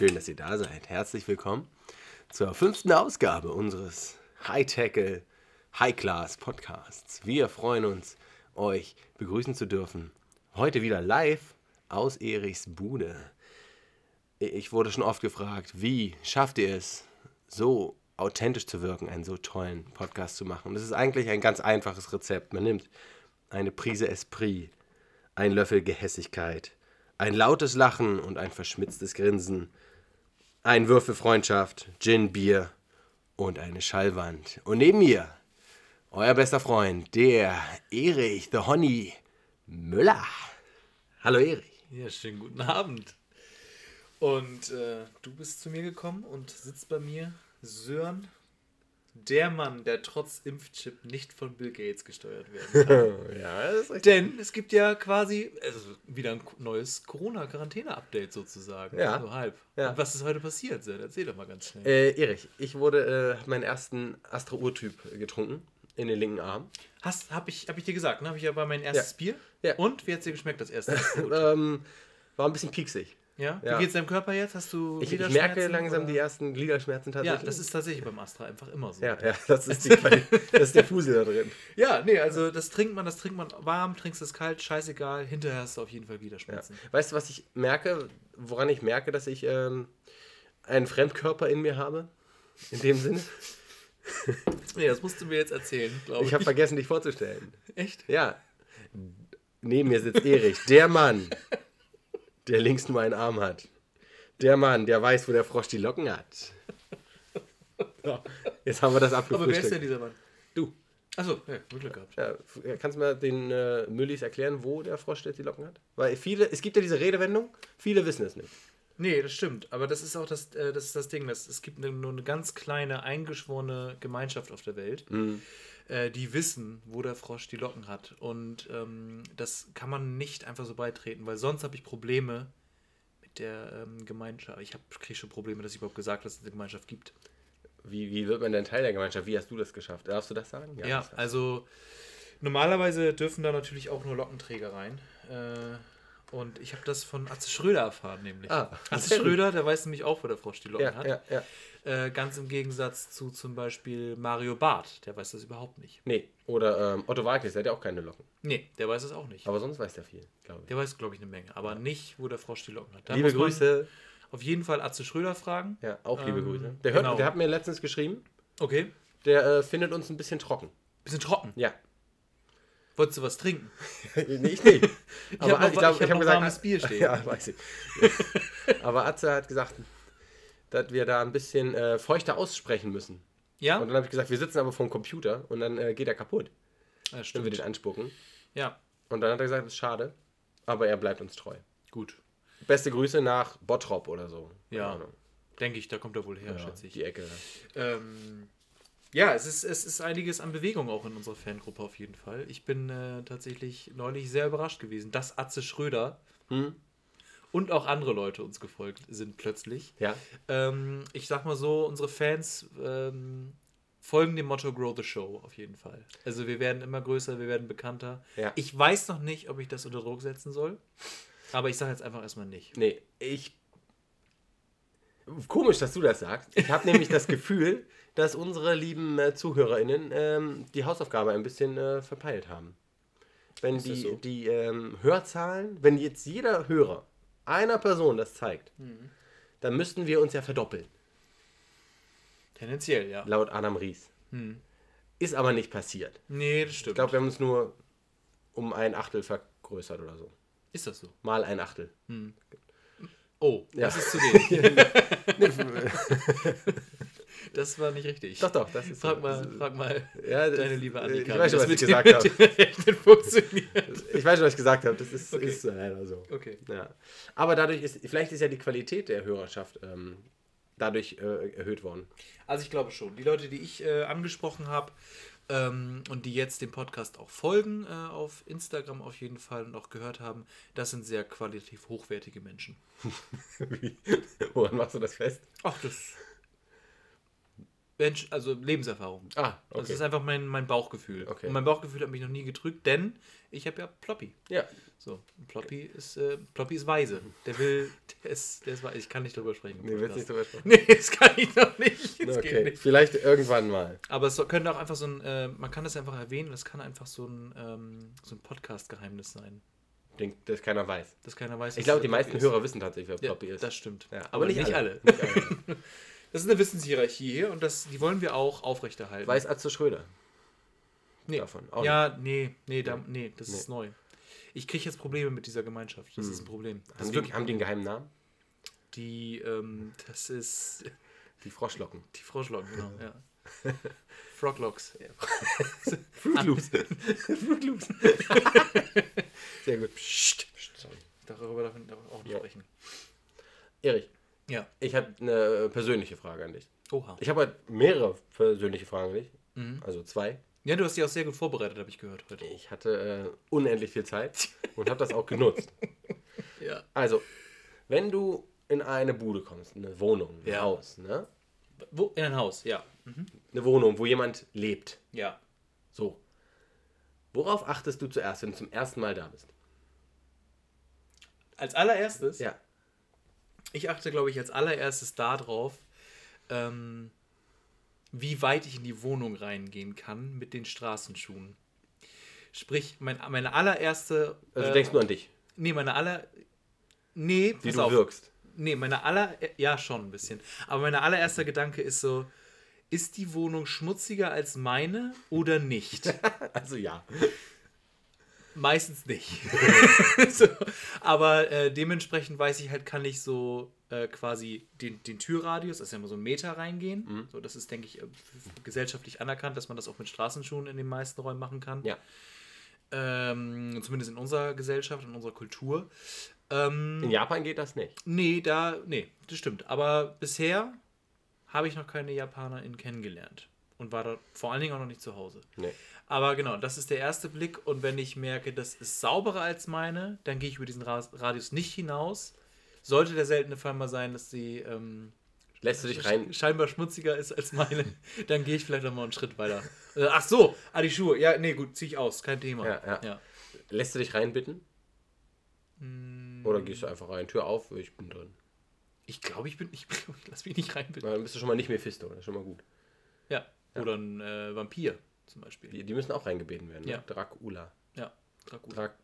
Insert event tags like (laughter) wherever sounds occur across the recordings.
Schön, dass ihr da seid. Herzlich willkommen zur fünften Ausgabe unseres High-Tackle, High-Class Podcasts. Wir freuen uns, euch begrüßen zu dürfen. Heute wieder live aus Erichs Bude. Ich wurde schon oft gefragt, wie schafft ihr es, so authentisch zu wirken, einen so tollen Podcast zu machen? Und das ist eigentlich ein ganz einfaches Rezept. Man nimmt eine Prise Esprit, ein Löffel Gehässigkeit, ein lautes Lachen und ein verschmitztes Grinsen, ein Würfel Freundschaft, Gin, Bier und eine Schallwand. Und neben mir euer bester Freund, der Erich, the Honey Müller. Hallo Erich. Ja, schönen guten Abend. Und äh, du bist zu mir gekommen und sitzt bei mir, Sören, der Mann, der trotz Impfchip nicht von Bill Gates gesteuert werden (laughs) kann. ja, das ist richtig. Denn es gibt ja quasi also wieder ein neues Corona-Quarantäne-Update sozusagen. Ja. So halb. Ja. Und was ist heute passiert? Erzähl doch mal ganz schnell. Äh, Erich, ich wurde, äh, meinen ersten Astra-Urtyp getrunken in den linken Arm. Hast, hab ich, hab ich dir gesagt, ne? Hab ich ja bei mein erstes Ja. Bier. Ja. Und wie hat es dir geschmeckt, das erste? (laughs) Ähm, war ein bisschen pieksig. Ja? ja. Wie geht's deinem Körper jetzt? Hast du Ich, ich merke langsam oder? die ersten Gliederschmerzen Ja, tatsächlich. das ist tatsächlich beim Astra einfach immer so. ja, ja, das ist, (laughs) die das ist der Fusel da drin. Ja, nee, also das trinkt man, das trinkt man warm, trinkst es kalt, scheißegal. Hinterher hast du auf jeden Fall Ja. Gliederschmerzen. Weißt du, was ich merke, woran ich merke, dass ich ähm, einen Fremdkörper in mir habe? In dem Sinne? (laughs) Nee, das musst du mir jetzt erzählen, glaube ich. Ich habe vergessen, dich vorzustellen. Echt? Ja. Neben mir sitzt Erich, der Mann, (laughs) der links nur einen Arm hat. Der Mann, der weiß, wo der Frosch die Locken hat. (laughs) So, jetzt haben wir das Aber wer ist denn abgefrühstückt. dieser Mann? Du. Achso, ja, Glück gehabt. Ja, kannst du mal den äh, Müllis erklären, wo der Frosch jetzt die Locken hat? Weil viele, es gibt ja diese Redewendung, viele wissen es nicht. Nee, das stimmt. Aber das ist auch das, äh, das, ist das Ding. Das, es gibt nur eine ganz kleine, eingeschworene Gemeinschaft auf der Welt, äh, die wissen, wo der Frosch die Locken hat. Und ähm, das kann man nicht einfach so beitreten, weil sonst habe ich Probleme mit der ähm, Gemeinschaft. Ich kriege schon Probleme, dass ich überhaupt gesagt habe, dass es eine Gemeinschaft gibt. Wie, wie wird man denn Teil der Gemeinschaft? Wie hast du das geschafft? Darfst du das sagen? Ja, das du. also normalerweise dürfen da natürlich auch nur Lockenträger rein. Äh, und ich habe das von Atze Schröder erfahren, nämlich. Ah, Atze. Schröder, der weiß nämlich auch, wo der Frosch die Locken ja, hat. ja, ja. Äh, ganz im Gegensatz zu zum Beispiel Mario Barth, der weiß das überhaupt nicht. Nee, oder ähm, Otto Wagner, der hat ja auch keine Locken. Nee, der weiß es auch nicht. Aber sonst weiß der viel, glaube ich. Der weiß, glaube ich, eine Menge, aber nicht, wo der Frosch die Locken hat. Da Liebe Grüße. Auf jeden Fall Atze Schröder fragen. Ja, auch liebe Ähm, Grüße. Der, hört, genau. der hat mir letztens geschrieben, Okay. der äh, findet uns ein bisschen trocken. Bisschen trocken. Ja. Wolltest du was trinken? (laughs) nee, ich nicht. (laughs) Ich habe noch, glaub, ich hab hab noch warmes Bier (laughs) stehen. Ja, weiß ich. Aber Atze hat gesagt, dass wir da ein bisschen äh, feuchter aussprechen müssen. Ja? Und dann habe ich gesagt, wir sitzen aber vom Computer und dann äh, geht er kaputt, ja, wenn wir stimmt. den anspucken. Ja, Und dann hat er gesagt, das ist schade, aber er bleibt uns treu. gut. Beste Grüße nach Bottrop oder so. Ja. Denke ich, da kommt er wohl her, Ja, schätze ich. die Ecke. Ähm, ja, es ist, es ist einiges an Bewegung auch in unserer Fangruppe auf jeden Fall. Ich bin äh, tatsächlich neulich sehr überrascht gewesen, dass Atze Schröder Hm? und auch andere Leute uns gefolgt sind plötzlich. Ja. Ähm, ich sag mal so, unsere Fans ähm, folgen dem Motto Grow the Show auf jeden Fall. Also wir werden immer größer, wir werden bekannter. Ja. Ich weiß noch nicht, ob ich das unter Druck setzen soll, aber ich sage jetzt einfach erstmal nicht. Nee, ich. Komisch, dass du das sagst. Ich habe nämlich das Gefühl, (laughs) dass unsere lieben äh, ZuhörerInnen ähm, die Hausaufgabe ein bisschen äh, verpeilt haben. Wenn Ist die, so? die ähm, Hörzahlen, wenn jetzt jeder Hörer einer Person das zeigt, Mhm. dann müssten wir uns ja verdoppeln, Tendenziell, ja. laut Adam Ries. Hm. Ist aber nicht passiert. Nee, das stimmt. Ich glaube, wir haben uns nur um ein Achtel vergrößert oder so. ist das so? Mal ein Achtel. Oh, Ja. das ist zu wenig. (laughs) (laughs) das war nicht richtig. Doch, doch, das ist Frag so. mal, frag mal Ja, das- deine liebe Annika, (laughs) Ich weiß schon, was ich gesagt habe. Ich weiß schon, was ich gesagt habe. Das ist, Okay. ist leider so. Okay. Ja. Aber dadurch ist, vielleicht ist ja die Qualität der Hörerschaft ähm, dadurch äh, erhöht worden. Also ich glaube schon. Die Leute, die ich äh, angesprochen habe ähm, und die jetzt dem Podcast auch folgen, äh, auf Instagram auf jeden Fall und auch gehört haben, das sind sehr qualitativ hochwertige Menschen. (laughs) Woran machst du das fest? Ach, das Mensch, also Lebenserfahrung. Ah, Das okay. ist einfach mein, mein Bauchgefühl. Okay. Und mein Bauchgefühl hat mich noch nie gedrückt, denn ich habe ja Ploppy. Ja, So, Ploppy ist, äh, Ploppy ist weise. Der will, der ist, der ist weise. Ich kann nicht drüber sprechen. nee, willst nicht drüber sprechen. Nee, (laughs) das kann ich noch nicht. Das Okay, nicht. vielleicht irgendwann mal. Aber es könnte auch einfach so ein, äh, man kann das einfach erwähnen, das kann einfach so ein, ähm, so ein Podcast-Geheimnis sein. Dass keiner weiß. Dass keiner weiß, Ich glaube, die meisten Ploppy ist. Hörer wissen tatsächlich, wer Ja, Ploppy ist. das stimmt. Ja, aber, nicht, alle. Nicht alle. (laughs) Das ist eine Wissenshierarchie hier und das, die wollen wir auch aufrechterhalten. Weiß Atze Schröder nee. davon? Auch ja, nee, nee, da, nee, das Nee. ist neu. Ich kriege jetzt Probleme mit dieser Gemeinschaft. Das ist ein Problem. Das Haben ist die, wirklich haben die einen geheimen Namen? die, ähm, das ist Die Froschlocken. die Froschlocken, genau, ja. (laughs) Froglocks. (laughs) Fruit Loops. (laughs) Fruit Loops. Sehr gut. Psst. Psst, Sorry. Darüber darf man auch nicht Ja. sprechen. Erich, Ja. ich habe eine persönliche Frage an dich. Oha. Ich habe halt mehrere persönliche Fragen an dich. Mhm. Also zwei. Ja, du hast die auch sehr gut vorbereitet, habe ich gehört heute. Ich hatte äh, unendlich viel Zeit (laughs) und habe das auch genutzt. Ja. Also, wenn du in eine Bude kommst, eine Wohnung, ein Ja. Haus, ne? Wo? In ein Haus, ja. Eine Wohnung, wo jemand lebt. Ja. So. Worauf achtest du zuerst, wenn du zum ersten Mal da bist? Als allererstes, Ja. Ich achte, glaube ich, als allererstes darauf, ähm, wie weit ich in die Wohnung reingehen kann mit den Straßenschuhen. Sprich, mein, meine allererste. Also du äh, denkst nur an dich, Nee, meine aller. Nee, wie du auf. wirkst. Nee, meine aller. Ja, schon ein bisschen. Aber mein allererster Gedanke ist so: Ist die Wohnung schmutziger als meine oder nicht? (laughs) Also ja. Meistens nicht. (laughs) (laughs) so, aber äh, dementsprechend weiß ich halt, kann ich so äh, quasi den, den Türradius, ist ja immer so ein Meter reingehen. Mhm. So, das ist, denke ich, äh, gesellschaftlich anerkannt, dass man das auch mit Straßenschuhen in den meisten Räumen machen kann. Ja. Ähm, zumindest in unserer Gesellschaft, in unserer Kultur. Ähm, In Japan geht das nicht. Nee, da, nee, das stimmt. Aber bisher habe ich noch keine JapanerInnen kennengelernt. Und war da vor allen Dingen auch noch nicht zu Hause. Nee. Aber genau, das ist der erste Blick. Und wenn ich merke, das ist sauberer als meine, dann gehe ich über diesen Ra- Radius nicht hinaus. Sollte der seltene Fall mal sein, dass sie ähm, Lässt du dich rein. scheinbar schmutziger ist als meine, (laughs) dann gehe ich vielleicht noch mal einen Schritt weiter. (laughs) Äh, ach so, ah, die Schuhe. Ja, nee, gut, ziehe ich aus, kein Thema. Ja, ja. ja. Lässt du dich reinbitten? Mm, Oder gehst du einfach rein? Tür auf, ich bin drin. Ich glaube, ich bin, ich, ich lass mich nicht rein, bitte. Na, Dann bist du schon mal nicht Mephisto, das ist schon mal gut. Ja. Oder ein äh, Vampir zum Beispiel. Die, die müssen auch reingebeten werden. Ne? Ja. Dracula. Ja, Dracula. Drac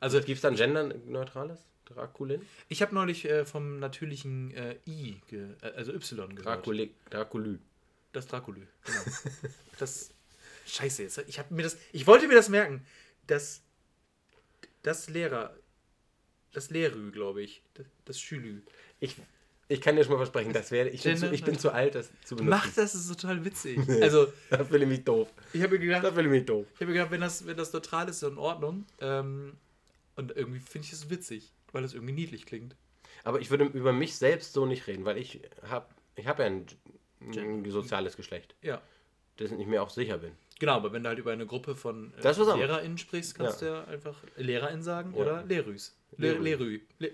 Also Gibt es dann genderneutrales? Draculin? ich habe neulich äh, vom natürlichen äh, I, äh, also Y gehört. Draculi Draculü. Das Draculü, genau. (laughs) das Scheiße jetzt. Ich habe mir das, ich wollte mir das merken. Das, das Lehrer, das Lehrü, glaube ich, das, das Schülü. Ich, ich kann dir schon mal versprechen, das wäre. Ich, bin zu- ich bin zu alt, das zu benutzen. Mach das, ist total witzig. (laughs) Also Da fühle ich mich doof. ich habe mir gedacht, Da fühle ich mich doof. ich habe mir gedacht, wenn das, wenn das neutral ist, ist in Ordnung. Ähm, und irgendwie finde ich es witzig, weil das irgendwie niedlich klingt. Aber ich würde über mich selbst so nicht reden, weil ich habe ich hab ja ein, ein soziales Geschlecht, Ja. dessen ich mir auch sicher bin. Genau, aber wenn du halt über eine Gruppe von äh, Das. LehrerInnen sprichst, kannst du ja einfach LehrerInnen sagen Ja. oder Lehrüs. Le Lehrü. Lehrü. Le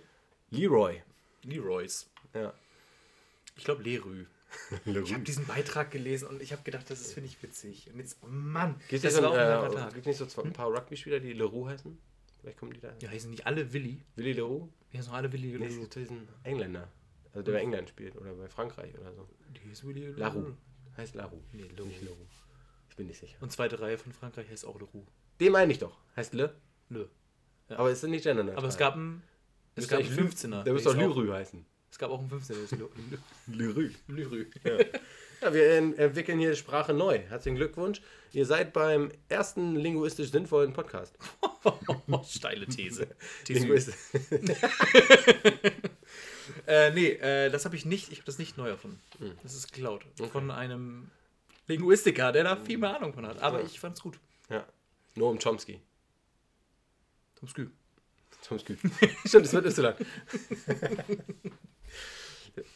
Leroy. Leroys. Ja. Ich glaube Lehrü. Ich habe diesen Beitrag gelesen und ich habe gedacht, das ist, finde ich, witzig. Und jetzt, oh Mann, Gibt das es war auch ein äh, Tag. gibt's nicht so zwei, ein paar Rugby-Spieler, die Leroux heißen? Vielleicht kommen die da. Ja, sind nicht alle Willi. Willi Leroux? Sind noch alle Willi. Nee, das ist ein Engländer. Also der bei England spielt oder bei Frankreich oder so. Die ist Willi Larue. Heißt Larue. Nee, Leroux. Nicht Leroux. Ich bin nicht sicher. Und zweite Reihe von Frankreich heißt auch Leroux. Den meine ich doch. Heißt Le. Le. Ja. Aber es ist nicht genderneutral. Aber es gab einen, es Müsste gab einen eigentlich 15er. Der müsste doch ist auch- Lyrü heißen. Es gab auch einen 15er. der ist Lü- Lyrü. Lyrü. (laughs) Ja, wir en- entwickeln hier Sprache neu. Herzlichen Glückwunsch. Ihr seid beim ersten linguistisch sinnvollen Podcast. (laughs) Steile These. (laughs) These. Linguist Äh, nee, äh, das habe ich nicht, ich habe das nicht neu erfunden. Hm. Das ist geklaut. Von einem Linguistiker, der da viel mehr Ahnung von hat. Aber Ja. ich fand's gut. ja. Noam Chomsky. Skü. Chomsky. Stimmt, das wird Y.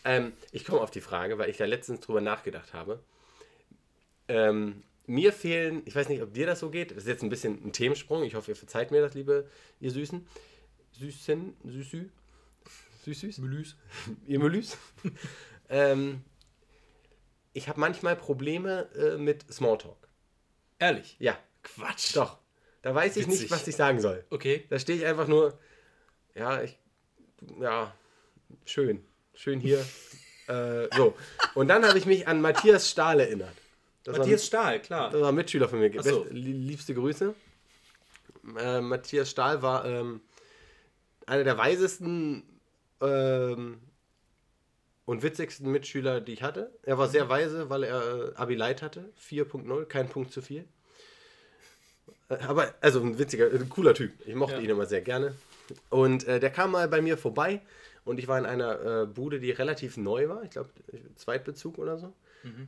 ähm, ich komme auf die Frage, weil ich da letztens drüber nachgedacht habe. Ähm, mir fehlen, ich weiß nicht, ob dir das so geht, das ist jetzt ein bisschen ein Themensprung, ich hoffe, ihr verzeiht mir das, liebe ihr Süßen. Süßen, Süßü, Süßüs, Menüs. (laughs) ihr Melüs. (laughs) ähm, ich habe manchmal Probleme äh, mit Smalltalk. Ehrlich? Ja, Quatsch. doch. Da weiß ich nicht, Witzig. was ich sagen soll. Okay. Da stehe ich einfach nur, ja, ich, ja, schön, schön hier. (laughs) äh, so. Und dann habe ich mich an Matthias Stahl erinnert. Das Matthias Stahl, klar. war, das war ein Mitschüler von mir. So. Liebste Grüße. Äh, Matthias Stahl war ähm, einer der weisesten ähm, und witzigsten Mitschüler, die ich hatte. Er war sehr weise, weil er äh, Abi Light hatte. 4.0, kein Punkt zu viel. Äh, Aber, also ein witziger, ein cooler Typ. Ich mochte Ja. ihn immer sehr gerne. Und äh, der kam mal bei mir vorbei und ich war in einer äh, Bude, die relativ neu war. Ich glaube, Zweitbezug oder so.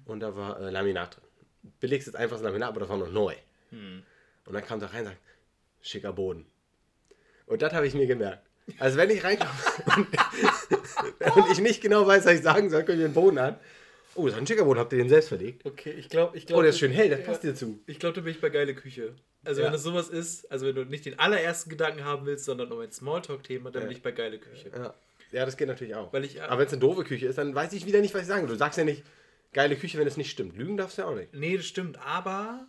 Und da war äh, Laminat drin. Billigstes, einfaches Laminat, aber das war noch neu. Und dann kam er rein und sagt, schicker Boden. Und das habe ich mir gemerkt. Also wenn ich reinkomme und, (laughs) und ich nicht genau weiß, was ich sagen soll, gucke ich den Boden an. Oh, das ist ein schicker Boden, habt ihr den selbst verlegt? Okay, ich glaube, ich Oh, glaube. der ist schön hell, das passt dir zu. Ich glaube, da bin ich bei geile Küche. Also Ja. wenn es sowas ist, also wenn du nicht den allerersten Gedanken haben willst, sondern um ein Smalltalk-Thema, dann Ja. bin ich bei geile Küche. Ja. Ja, das geht natürlich auch. Weil ich- Aber wenn es eine doofe Küche ist, dann weiß ich wieder nicht, was ich sagen will. Du sagst ja nicht, geile Küche, wenn es nicht stimmt. Lügen darfst du ja auch nicht. Nee, das stimmt, aber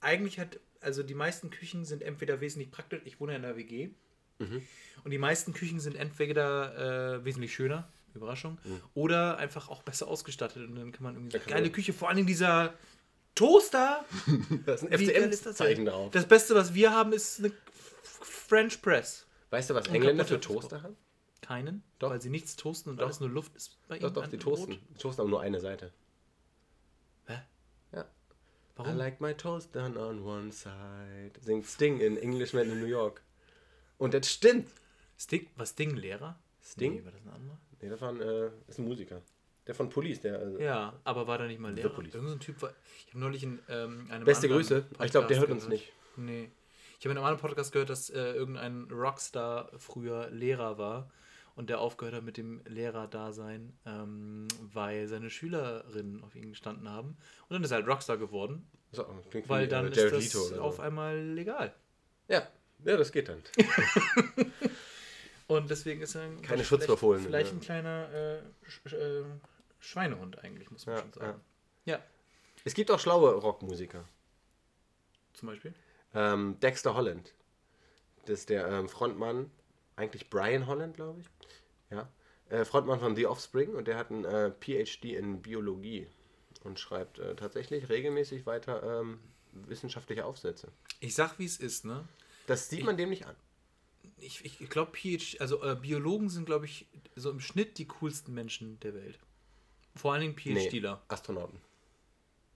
eigentlich hat, also die meisten Küchen sind entweder wesentlich praktisch, ich wohne ja in der WG, Mhm. und die meisten Küchen sind entweder äh, wesentlich schöner, Überraschung, Mhm. oder einfach auch besser ausgestattet und dann kann man irgendwie kann geile man- Küche, vor allem dieser Toaster. (laughs) Da ist ein das FCM-Zeichen denn? drauf. Das Beste, was wir haben, ist eine French Press. Weißt du, was Engländer für Toaster haben? Keinen, Doch. weil sie nichts toasten und Doch. alles nur Luft ist bei Doch, ihnen. doch, an- die toasten. Brot. Die toasten aber nur eine Seite. Hä? Ja. I Warum? like my toast done on one side. Singt Sting in Englishman in New York. Und das stimmt. Sting, was Sting Lehrer? Sting? Nee, war das ein anderer? Nee, das war ein, äh, ist ein Musiker. Der von Police, der. Äh, Ja, aber war da nicht mal Lehrer? Irgend so ein Typ war. Ich habe neulich in ähm, einem Beste Grüße. Ich glaube, der hört Podcast uns nicht. Nee. Ich habe in einem anderen Podcast gehört, dass äh, irgendein Rockstar früher Lehrer war und der aufgehört hat mit dem Lehrerdasein, ähm, weil seine Schülerinnen auf ihn gestanden haben. Und dann ist er halt Rockstar geworden, So, klingt weil dann äh, ist Jared das so. auf einmal legal. Ja. ja, das geht dann. (laughs) Und deswegen ist er ein, Keine vielleicht- Schutzbefohlene, Vielleicht ja. ein kleiner äh, Sch äh, Schweinehund eigentlich, muss man Ja, schon sagen. Ja. Es gibt auch schlaue Rockmusiker. zum Beispiel. Ähm, Dexter Holland. Das ist der ähm, Frontmann, eigentlich Brian Holland, glaube ich. Äh, Frontmann von The Offspring und der hat ein äh, PhD in Biologie und schreibt äh, tatsächlich regelmäßig weiter ähm, wissenschaftliche Aufsätze. Ich sag, wie es ist, ne? Das sieht man dem nicht an. Ich, ich, ich glaube, PhD, also äh, Biologen sind, glaube ich, so im Schnitt die coolsten Menschen der Welt. Vor allen Dingen PhDler. Astronauten.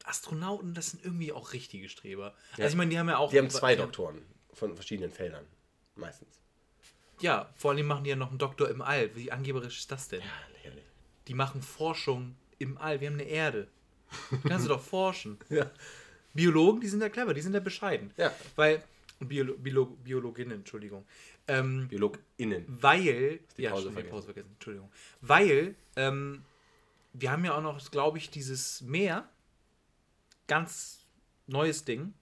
Astronauten, das sind irgendwie auch richtige Streber. Ja. Also ich meine, die haben ja auch. Die haben zwei Doktoren von verschiedenen Feldern. Meistens. Ja, vor allem machen die ja noch einen Doktor im All. Wie angeberisch ist das denn? Ja, lächerlich. Die machen Forschung im All. Wir haben eine Erde. Da kannst du doch forschen. (laughs) Ja. Biologen, die sind ja clever, die sind ja bescheiden. Ja. Weil, Biolo Biolo Biologinnen, Entschuldigung. Ähm, BiologInnen. weil, die ja, Pause vergessen. Pause vergessen, Entschuldigung. Weil, ähm, wir haben ja auch noch, glaube ich, dieses Meer, ganz neues Ding,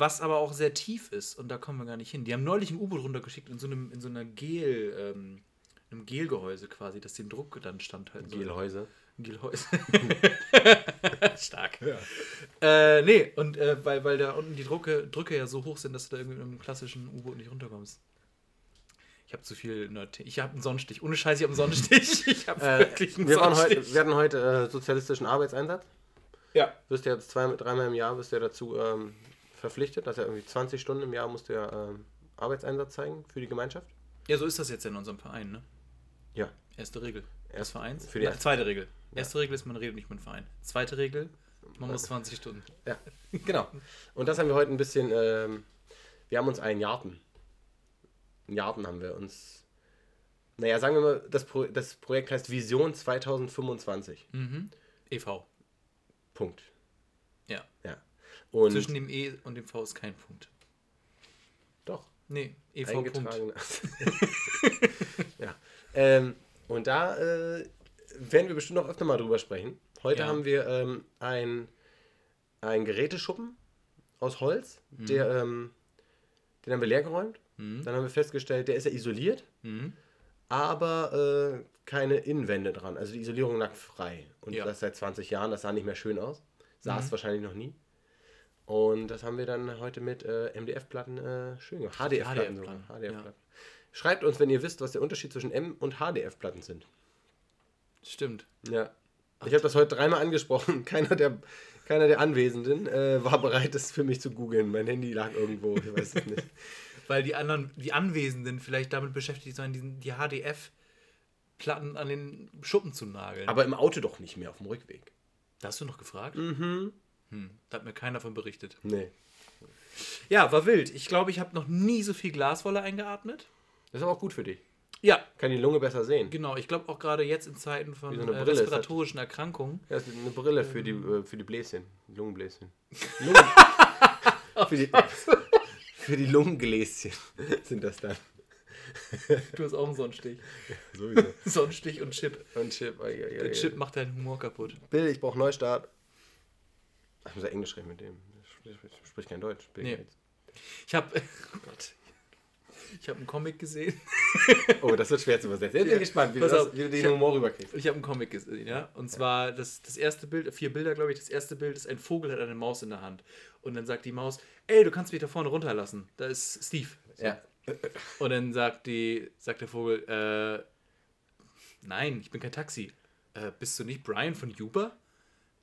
was aber auch sehr tief ist und da kommen wir gar nicht hin. Die haben neulich ein U-Boot runtergeschickt in so einem, in so einer Gel, ähm, einem Gelgehäuse quasi, das den Druck dann standhalten soll. Gelhäuse. Gelhäuse. (laughs) Stark. Äh, nee, und äh, weil, weil da unten die Drucke, Drücke ja so hoch sind, dass du da irgendwie mit einem klassischen U-Boot nicht runterkommst. Ich habe zu viel Nerd. Ich habe einen Sonnenstich. Ohne Scheiß, ich habe einen Sonnenstich. (laughs) Ich habe Äh, wirklich einen wir, waren Sonnenstich. heute, wir hatten heute äh, sozialistischen Arbeitseinsatz. ja. Wirst du jetzt zwei, dreimal im Jahr du ja dazu ähm, verpflichtet, dass er irgendwie 20 Stunden im Jahr musst du ja ähm, Arbeitseinsatz zeigen für die Gemeinschaft. ja, so ist das jetzt in unserem Verein, ne? Ja. Erste Regel des Erst- Vereins. für die Na, zweite Regel. Erste Regel ist, man redet nicht mit dem Verein. Zweite Regel, man muss 20 Stunden. Ja, (laughs) genau. Und das haben wir heute ein bisschen, ähm, wir haben uns einen Jarten. Einen Jarten haben wir uns, naja, sagen wir mal, das, Pro das Projekt heißt Vision 2025. Mhm. EV. Punkt. Ja. Ja. Und Zwischen dem E und dem V ist kein Punkt. doch, Nee, EV. Punkt. (laughs) ja. Ähm, und da äh, werden wir bestimmt noch öfter mal drüber sprechen. Heute Ja. haben wir ähm, ein, ein Geräteschuppen aus Holz, der, ähm, den haben wir leer geräumt. Mhm. Dann haben wir festgestellt, der ist ja isoliert, Mhm. aber äh, keine Innenwände dran. Also die Isolierung lag frei. Und Ja. das seit 20 Jahren. Das sah nicht mehr schön aus. Saß Mhm. wahrscheinlich noch nie. Und das haben wir dann heute mit äh, MDF-Platten äh, schön gemacht. HDF-Platten sogar. HDF-Platten, HDF-Platten. Schreibt uns, wenn ihr wisst, was der Unterschied zwischen M- und HDF-Platten sind. Stimmt. Ja. Ich habe das heute dreimal angesprochen. (laughs) Keiner der, keiner der Anwesenden äh, war bereit, das für mich zu googeln. Mein Handy lag irgendwo. Ich weiß es nicht. (laughs) Weil die anderen, die Anwesenden vielleicht damit beschäftigt sind, diesen, die HDF-Platten an den Schuppen zu nageln. Aber im Auto doch nicht mehr auf dem Rückweg. da hast du noch gefragt? Mhm. Hm, da hat mir keiner davon berichtet. Nee. Ja, war wild. Ich glaube, ich habe noch nie so viel Glaswolle eingeatmet. Das ist aber auch gut für dich. Ja, Kann die Lunge besser sehen. genau. Ich glaube auch gerade jetzt in Zeiten von Wie so eine äh, Brille ist respiratorischen Erkrankungen. Ja, das ist eine Brille für die, äh, für die Bläschen. Lungenbläschen. (laughs) Lungen. für, die, für die Lungengläschen (laughs) sind das dann. Du hast auch einen Sonnenstich. Sowieso. (laughs) Sonnenstich und Chip. Und Chip. ai, ai, ai, Der. Chip macht deinen Humor kaputt. Bill, ich brauche Neustart. Ich muss ja Englisch reden mit dem. Ich spricht kein Deutsch. Bill Nee. Gates. Ich habe (laughs) ich habe einen Comic gesehen. (laughs) Oh, das wird schwer zu übersetzen. Jetzt bin ich gespannt, wie du, das, wie du den hab- Humor rüberkriegst. Ich habe einen Comic gesehen, ja. Und zwar das, das erste Bild, vier Bilder, glaube ich. Das erste Bild ist ein Vogel hat eine Maus in der Hand. Und dann sagt die Maus, ey, du kannst mich da vorne runterlassen. Da ist Steve. So. Ja. Und dann sagt die, sagt der Vogel, äh, nein, ich bin kein Taxi. Äh, bist du nicht Brian von Uber?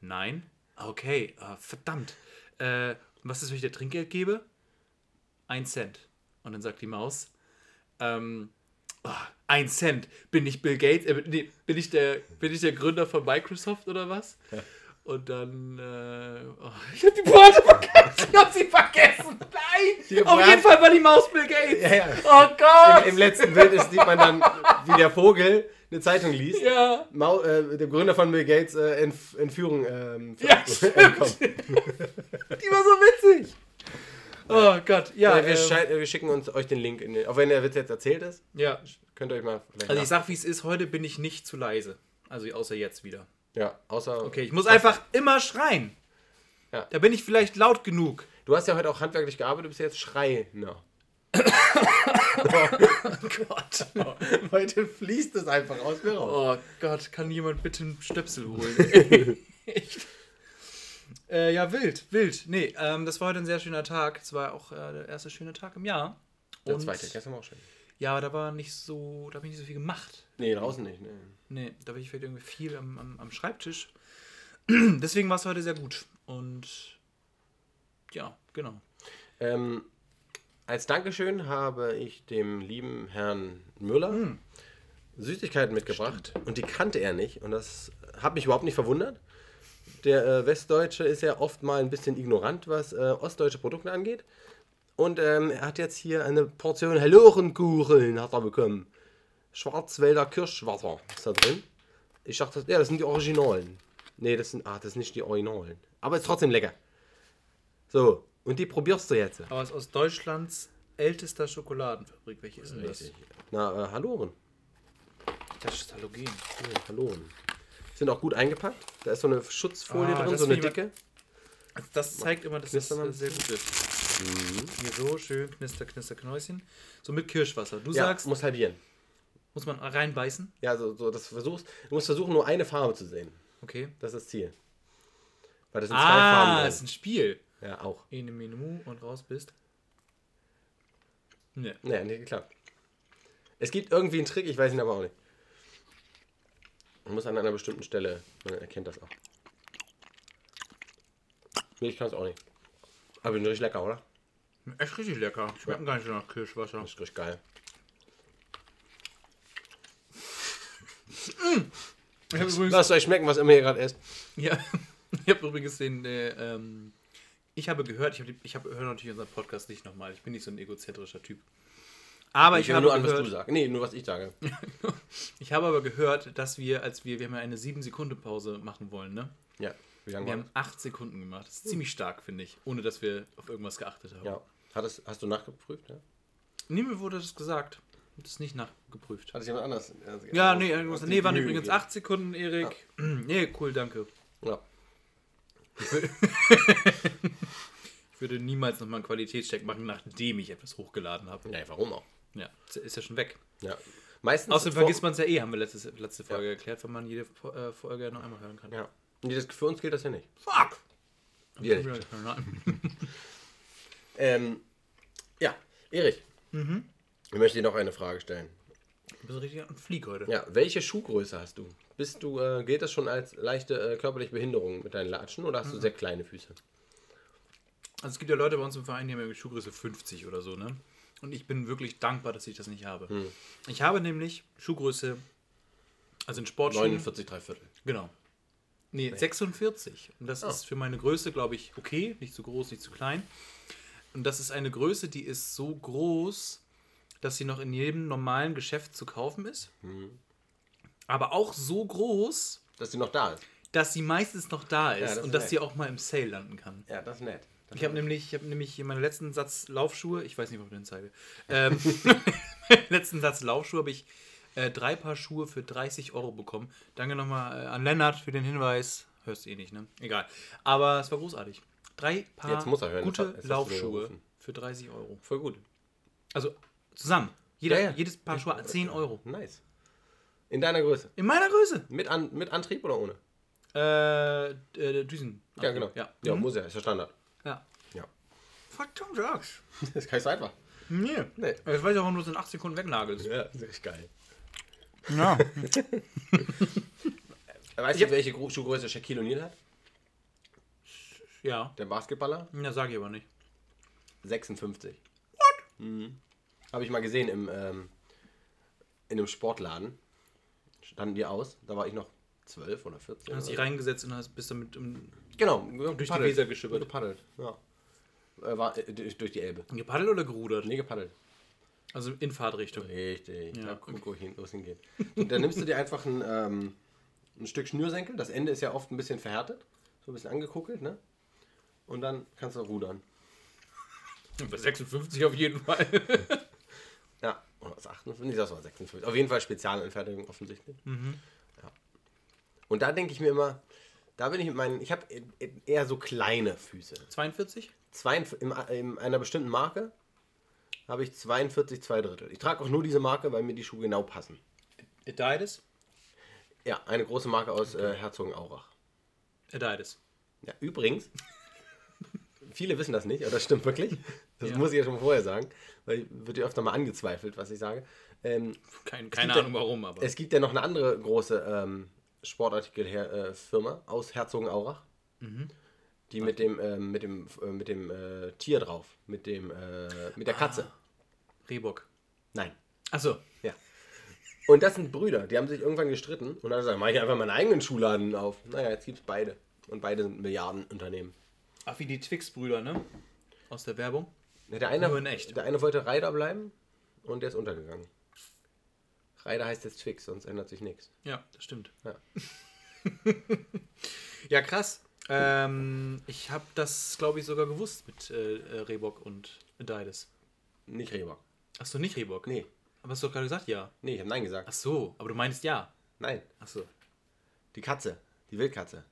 Nein. Okay, äh, verdammt. Äh, was ist, wenn ich dir Trinkgeld gebe? Ein Cent. Und dann sagt die Maus, ähm, oh, ein Cent. Bin ich Bill Gates? Äh, nee, bin ich der, bin ich der Gründer von Microsoft oder was? Und dann, äh, oh, (laughs) ich habe die Pointe vergessen. Ich habe sie vergessen. Nein. Auf jeden Fall war die Maus Bill Gates. Ja, ja. Oh Gott. Im, Im letzten Bild ist, sieht man dann, wie der Vogel eine Zeitung liest. Ja. Mau, äh, der Gründer von Bill Gates äh, Entf Entführung ähm, Ja, (laughs) entkommt. Die war so witzig. Oh Gott, ja. Ja, wir, ähm, schei- wir schicken uns euch den Link in den, auch wenn der Witz jetzt erzählt ist, ja. könnt ihr euch mal vielleicht Also ich sag, wie es ist, heute bin ich nicht zu leise. Also außer jetzt wieder. ja, außer Okay, ich muss einfach immer schreien. Ja. Da bin ich vielleicht laut genug. du hast ja heute auch handwerklich gearbeitet, du bist jetzt Schreiner. (coughs) Gott. (laughs) Heute fließt es einfach aus mir raus. Oh Gott, kann jemand bitte einen Stöpsel holen? (laughs) Äh, ja, wild, wild. Nee, ähm, das war heute ein sehr schöner Tag. Es war auch äh, der erste schöne Tag im Jahr. Der Und- zweite, gestern war auch schön. Ja, aber da war nicht so, da habe ich nicht so viel gemacht. Nee, draußen nicht. Nee. Nee, da war ich vielleicht irgendwie viel am, am, am Schreibtisch. (clears throat) Deswegen war es heute sehr gut. Und ja, genau. Ähm, als Dankeschön habe ich dem lieben Herrn Müller Hm. Süßigkeiten mitgebracht und die kannte er nicht und das hat mich überhaupt nicht verwundert. Der äh, Westdeutsche ist ja oft mal ein bisschen ignorant, was äh, ostdeutsche Produkte angeht. Und ähm, er hat jetzt hier eine Portion Hallorenkuchen hat er bekommen. Schwarzwälder Kirschwasser ist da drin. Ich dachte, ja, das sind die Originalen. Nee, das sind, ah, das sind nicht die Originalen. Aber ist trotzdem lecker. So, und die probierst du jetzt. Aber es ist aus Deutschlands ältester Schokoladenfabrik. Welche ist denn das? Na, äh, Halloren. Das ist Halogen. Ja, Halloren. Sind auch gut eingepackt. Da ist so eine Schutzfolie Ah, drin, das so eine dicke. Also das zeigt immer, dass das äh, sehr gut ist. Hier so schön, knister, knister, Knäuschen. So mit Kirschwasser. Du Ja, sagst, muss halbieren. muss man reinbeißen? Ja, so, so das versuchst. Du musst versuchen, nur eine Farbe zu sehen. Okay. Das ist das Ziel. Weil das sind zwei Ah, Farben. ist ein Spiel. Ja, auch. In dem Menü und raus bist. Ne. Nee, nicht geklappt. Es gibt irgendwie einen Trick, ich weiß ihn aber auch nicht. Man muss an einer bestimmten Stelle, man erkennt das auch. Nee, ich kann es auch nicht. Aber die sind richtig lecker, oder? Echt richtig lecker. Schmecken gar nicht so nach Kirschwasser. Das ist richtig geil. Ich habe übrigens, Lasst euch schmecken, was immer ihr gerade esst. ja, (laughs) ich hab übrigens den, äh, ähm, ich habe gehört, ich, habe ich hab, höre natürlich unseren Podcast nicht nochmal. Ich bin nicht so ein egozentrischer Typ. Aber ich, höre habe nur an, was du gehört, sagst. Nee, nur was ich sage. (laughs) ich habe aber gehört, dass wir, als wir, wir haben ja eine 7 Sekunden Pause machen wollen, ne? Ja. Wie lange Wir haben 8 Sekunden gemacht. Das ist ziemlich stark, finde ich. Ohne dass wir auf irgendwas geachtet haben. Ja. Hat es, hast du nachgeprüft? Ja? Nie mir wurde das gesagt. Ich habe das nicht nachgeprüft. Hat es jemand anders? Ja, nee, irgendwas- Hat nee, waren Mühe übrigens gegeben. 8 Sekunden, Erik. (clears throat) Nee, cool, danke. Ja. (laughs) (laughs) Ich würde niemals nochmal einen Qualitätscheck machen, nachdem ich etwas hochgeladen habe. ja, warum auch? Ja, ist ja schon weg. Ja. Meistens Außerdem vergisst man es ja eh, haben wir letzte, letzte Folge erklärt, wenn man jede äh, Folge noch einmal hören kann. Ja. Nee, das, für uns gilt das ja nicht. Fuck! Wir nicht. (laughs) Ähm, ja, Erich. Ich möchte dir noch eine Frage stellen. Du bist richtig ein Flieg heute. Ja, welche Schuhgröße hast du? Bist du, äh, geht das schon als leichte äh, körperliche Behinderung mit deinen Latschen oder hast du sehr kleine Füße? Also es gibt ja Leute bei uns im Verein, die haben ja Schuhgröße 50 oder so, ne? Und ich bin wirklich dankbar, dass ich das nicht habe. Ich habe nämlich Schuhgröße, also in Sportschuhen. 49, drei Viertel. Genau. Nee, 46. Und das ist für meine Größe, glaube ich, okay. Nicht zu groß, nicht zu klein. Und das ist eine Größe, die ist so groß, dass sie noch in jedem normalen Geschäft zu kaufen ist. Aber auch so groß, Dass die noch da ist. dass sie meistens noch da ist das und ist dass nett. sie auch mal im Sale landen kann. Ja, das ist nett. Ich habe nämlich, ich habe nämlich hier meinen letzten Satz Laufschuhe, ich weiß nicht, ob ich den zeige. (laughs) Ähm, (laughs) letzten Satz Laufschuhe habe ich äh, drei Paar Schuhe für 30 Euro bekommen. Danke nochmal äh, an Lennart für den Hinweis. Hörst du eh nicht, ne? Egal. Aber es war großartig. Drei Paar hören, gute Laufschuhe für 30 Euro. voll gut. Also zusammen. Jeder, Ja, ja. Jedes Paar Schuhe hat 10 Euro. Nice. In deiner Größe. In meiner Größe. Mit, an, mit Antrieb oder ohne? Äh, äh Düsen. Ja, genau. Ja. ja Mhm. muss ja, ist ja Standard. Tom Jacks. (laughs) Das ist kein so einfach. Nee. Nee. Ich weiß auch, warum du es in 8 Sekunden wegnagelst. Ja, das ist echt geil. Ja. (laughs) (laughs) Weißt du, welche Schuhgröße Shaquille O'Neal hat? ja. Der Basketballer? Ja, sag ich aber nicht. 56. What? Mhm. Habe ich mal gesehen im, ähm, in einem Sportladen. Standen die aus. Da war ich noch 12 oder 14. Hast dich oder reingesetzt und hast bist damit um, Genau. die Weser geschippert. Gepaddelt. Ja. Äh, war äh, durch die Elbe. gepaddelt oder gerudert? Nee, gepaddelt. Also in Fahrtrichtung. Richtig. Ja, Ja, guck, wo, hin, wo es hingeht. Und dann nimmst du dir einfach ein, ähm, ein Stück Schnürsenkel. Das Ende ist ja oft ein bisschen verhärtet. So ein bisschen angekuckelt, ne? Und dann kannst du rudern. Bei 56 auf jeden Fall. (laughs) Ja, oder was 58, das war 56. Auf jeden Fall Spezialanfertigung offensichtlich. Ja. Und da denke ich mir immer, da bin ich mit meinen, ich habe eher so kleine Füße. 42? Zwei, in, in einer bestimmten Marke habe ich 42, zwei Drittel. Ich trage auch nur diese Marke, weil mir die Schuhe genau passen. Adidas? Ja, eine große Marke aus äh, Herzogenaurach. Adidas. Ja, übrigens, (laughs) viele wissen das nicht, aber das stimmt wirklich. Das Ja. muss ich ja schon vorher sagen, weil wird ja öfter mal angezweifelt, was ich sage. Ähm, Kein, keine Ahnung ja- warum, aber. Es gibt ja noch eine andere große ähm, Sportartikelfirma aus Herzogenaurach, Mhm. Die mit dem, ähm, mit dem, äh, mit dem äh, Tier drauf, mit, dem, äh, mit der Ah. Katze. Reebok. Nein. Achso. Ja. Und das sind Brüder, die haben sich irgendwann gestritten und dann gesagt, mach ich einfach meinen eigenen Schuhladen auf. Naja, jetzt gibt es beide. Und beide sind Milliardenunternehmen. Ach, wie die Twix-Brüder, ne? Aus der Werbung. Ja, Der eine, Nur in echt. der eine wollte Reiter bleiben und der ist untergegangen. Reiter heißt jetzt Twix, sonst ändert sich nichts. Ja, das stimmt. Ja. (laughs) Ja, krass. Ähm, ich habe das, glaube ich, sogar gewusst mit äh, äh, Reebok und Adidas. Nicht Reebok. Achso, nicht Reebok. Nee, Aber hast du doch gerade gesagt, ja. nee, ich habe Nein gesagt. Ach so, aber du meinst ja. Nein, Achso. die Katze, die Wildkatze.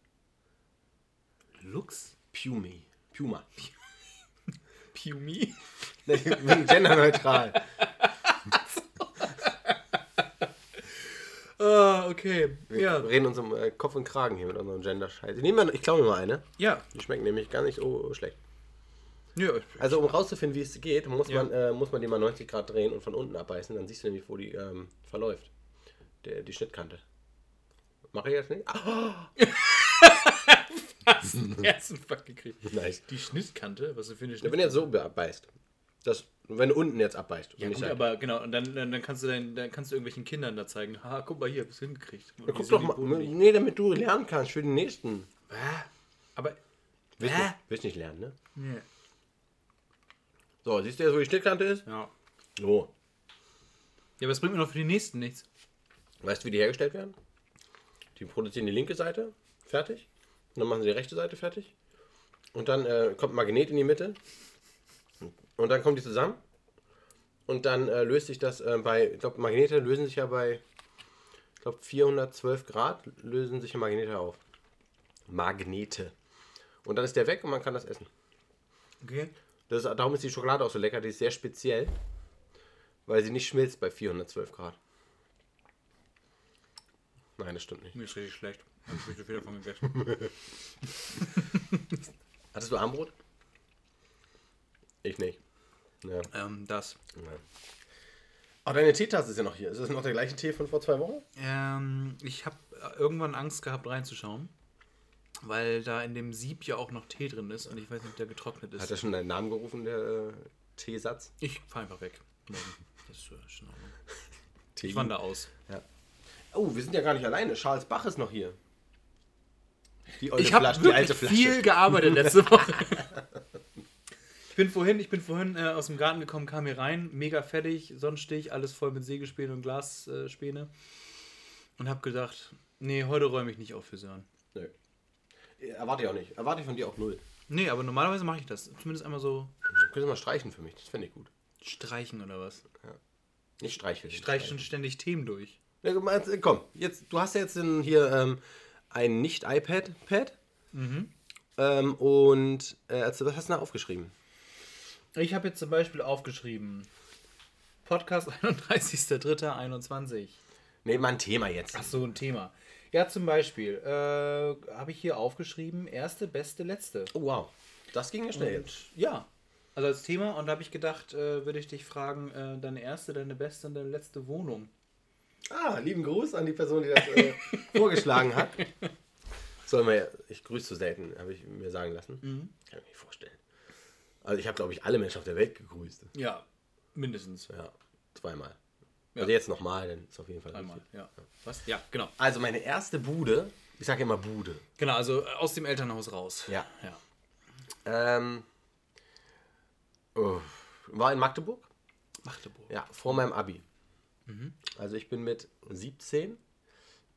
Lux? Pumi. Puma. (laughs) Pumi? Nee, (laughs) ich bin genderneutral. Ah, okay. Wir Ja. reden uns um äh, Kopf und Kragen hier mit unserem Gender-Scheiß. Ich, nehme mal- ich klaue mir mal eine. Ja. Die schmeckt nämlich gar nicht so schlecht. ja. Also um rauszufinden, wie es geht, muss, Ja. man, äh, muss man die mal 90 Grad drehen und von unten abbeißen. Dann siehst du nämlich, wo die ähm, verläuft. Der, die Schnittkante. Mache ich jetzt nicht? (laughs) (laughs) Ah, Herzinfarkt gekriegt. nice. Die Schnittkante, was du für eine Ja, Schnitt wenn du jetzt so abbeißt, das, wenn du unten jetzt und Ja, gut, seitlich. aber genau, und dann, dann, dann kannst du dein, dann kannst du irgendwelchen Kindern da zeigen, ha, guck mal hier, du hingekriegt. Ja, guck doch mal. Boden- Nee, damit du lernen kannst für den nächsten. Aber. Willst, Hä? nicht, willst nicht lernen, ne? Nee. So, siehst du jetzt, wo die Schnittkante ist? Ja. So. Ja, aber es bringt mir noch für die nächsten nichts. Weißt du, wie die hergestellt werden? Die produzieren die linke Seite, fertig. Und dann machen sie die rechte Seite fertig. Und dann äh, kommt ein Magnet in die Mitte. Und dann kommen die zusammen. Und dann äh, löst sich das äh, bei, ich glaube, Magnete lösen sich ja bei, ich glaube, 412 Grad lösen sich ja Magnete auf. Magnete. Und dann ist der weg und man kann das essen. Okay. Das ist, darum ist die Schokolade auch so lecker. Die ist sehr speziell, weil sie nicht schmilzt bei 412 Grad. Nein, das stimmt nicht. Mir ist richtig schlecht. Hab ich richtig viel davon gegessen. (laughs) Hattest du Armbrot? Ich nicht. Ja. ähm, das. Nein. Oh, deine Teetasse ist ja noch hier. Ist das noch der gleiche Tee von vor zwei Wochen? Ähm, ich habe irgendwann Angst gehabt reinzuschauen, weil da in dem Sieb ja auch noch Tee drin ist und ich weiß nicht, ob der getrocknet ist. Hat er schon deinen Namen gerufen, der äh, Teesatz? Ich fahr einfach weg. Das ist äh, schon. (laughs) Tee. Ich wandere aus. Ja. Oh, wir sind ja gar nicht alleine. Charles Bach ist noch hier. Die, Ich habe Flasche, alte Flasche. viel gearbeitet letzte (laughs) Woche. Ich bin vorhin, ich bin vorhin äh, aus dem Garten gekommen, kam hier rein, mega fertig, Sonnenstich, alles voll mit Sägespäne und Glasspäne. und habe gedacht, nee, heute räume ich nicht auf für Sören. Nö. Erwarte ich auch nicht. Erwarte ich von dir auch null. Nee, aber normalerweise mache ich das. Zumindest einmal so Können Sie mal streichen für mich? Das fände ich gut. streichen oder was. Nicht streicheln. Ich streiche schon ständig Themen durch. Ja, äh, komm, jetzt, du hast ja jetzt in, hier ähm, ein Nicht-iPad-Pad. Mhm. Ähm, und äh, erzähl, was hast du da aufgeschrieben? Ich habe jetzt zum Beispiel aufgeschrieben, Podcast (laughs) 31.03.21. Nee, mal ein Thema jetzt. Ach so, ein Thema. Ja, zum Beispiel äh, habe ich hier aufgeschrieben, erste, beste, letzte. Oh, wow. Das ging ja schnell. Und, ja, also als Thema. Und da habe ich gedacht, äh, würde ich dich fragen, äh, deine erste, deine beste und deine letzte Wohnung. Ah, lieben Gruß an die Person, die das äh, (laughs) vorgeschlagen hat. Soll man ja, ich grüße so selten, habe ich mir sagen lassen. Mhm. Kann ich mir nicht vorstellen. Also ich habe, glaube ich, alle Menschen auf der Welt gegrüßt. Ja, mindestens. Ja, zweimal. Ja. Also jetzt nochmal, dann ist auf jeden Fall Einmal, ja. Was? Ja, genau. Also meine erste Bude, ich sage immer Bude. Genau, also äh, aus dem Elternhaus raus. Ja. ja. Ähm, oh, war in Magdeburg. Magdeburg. Ja, vor meinem Abi. Also ich bin mit 17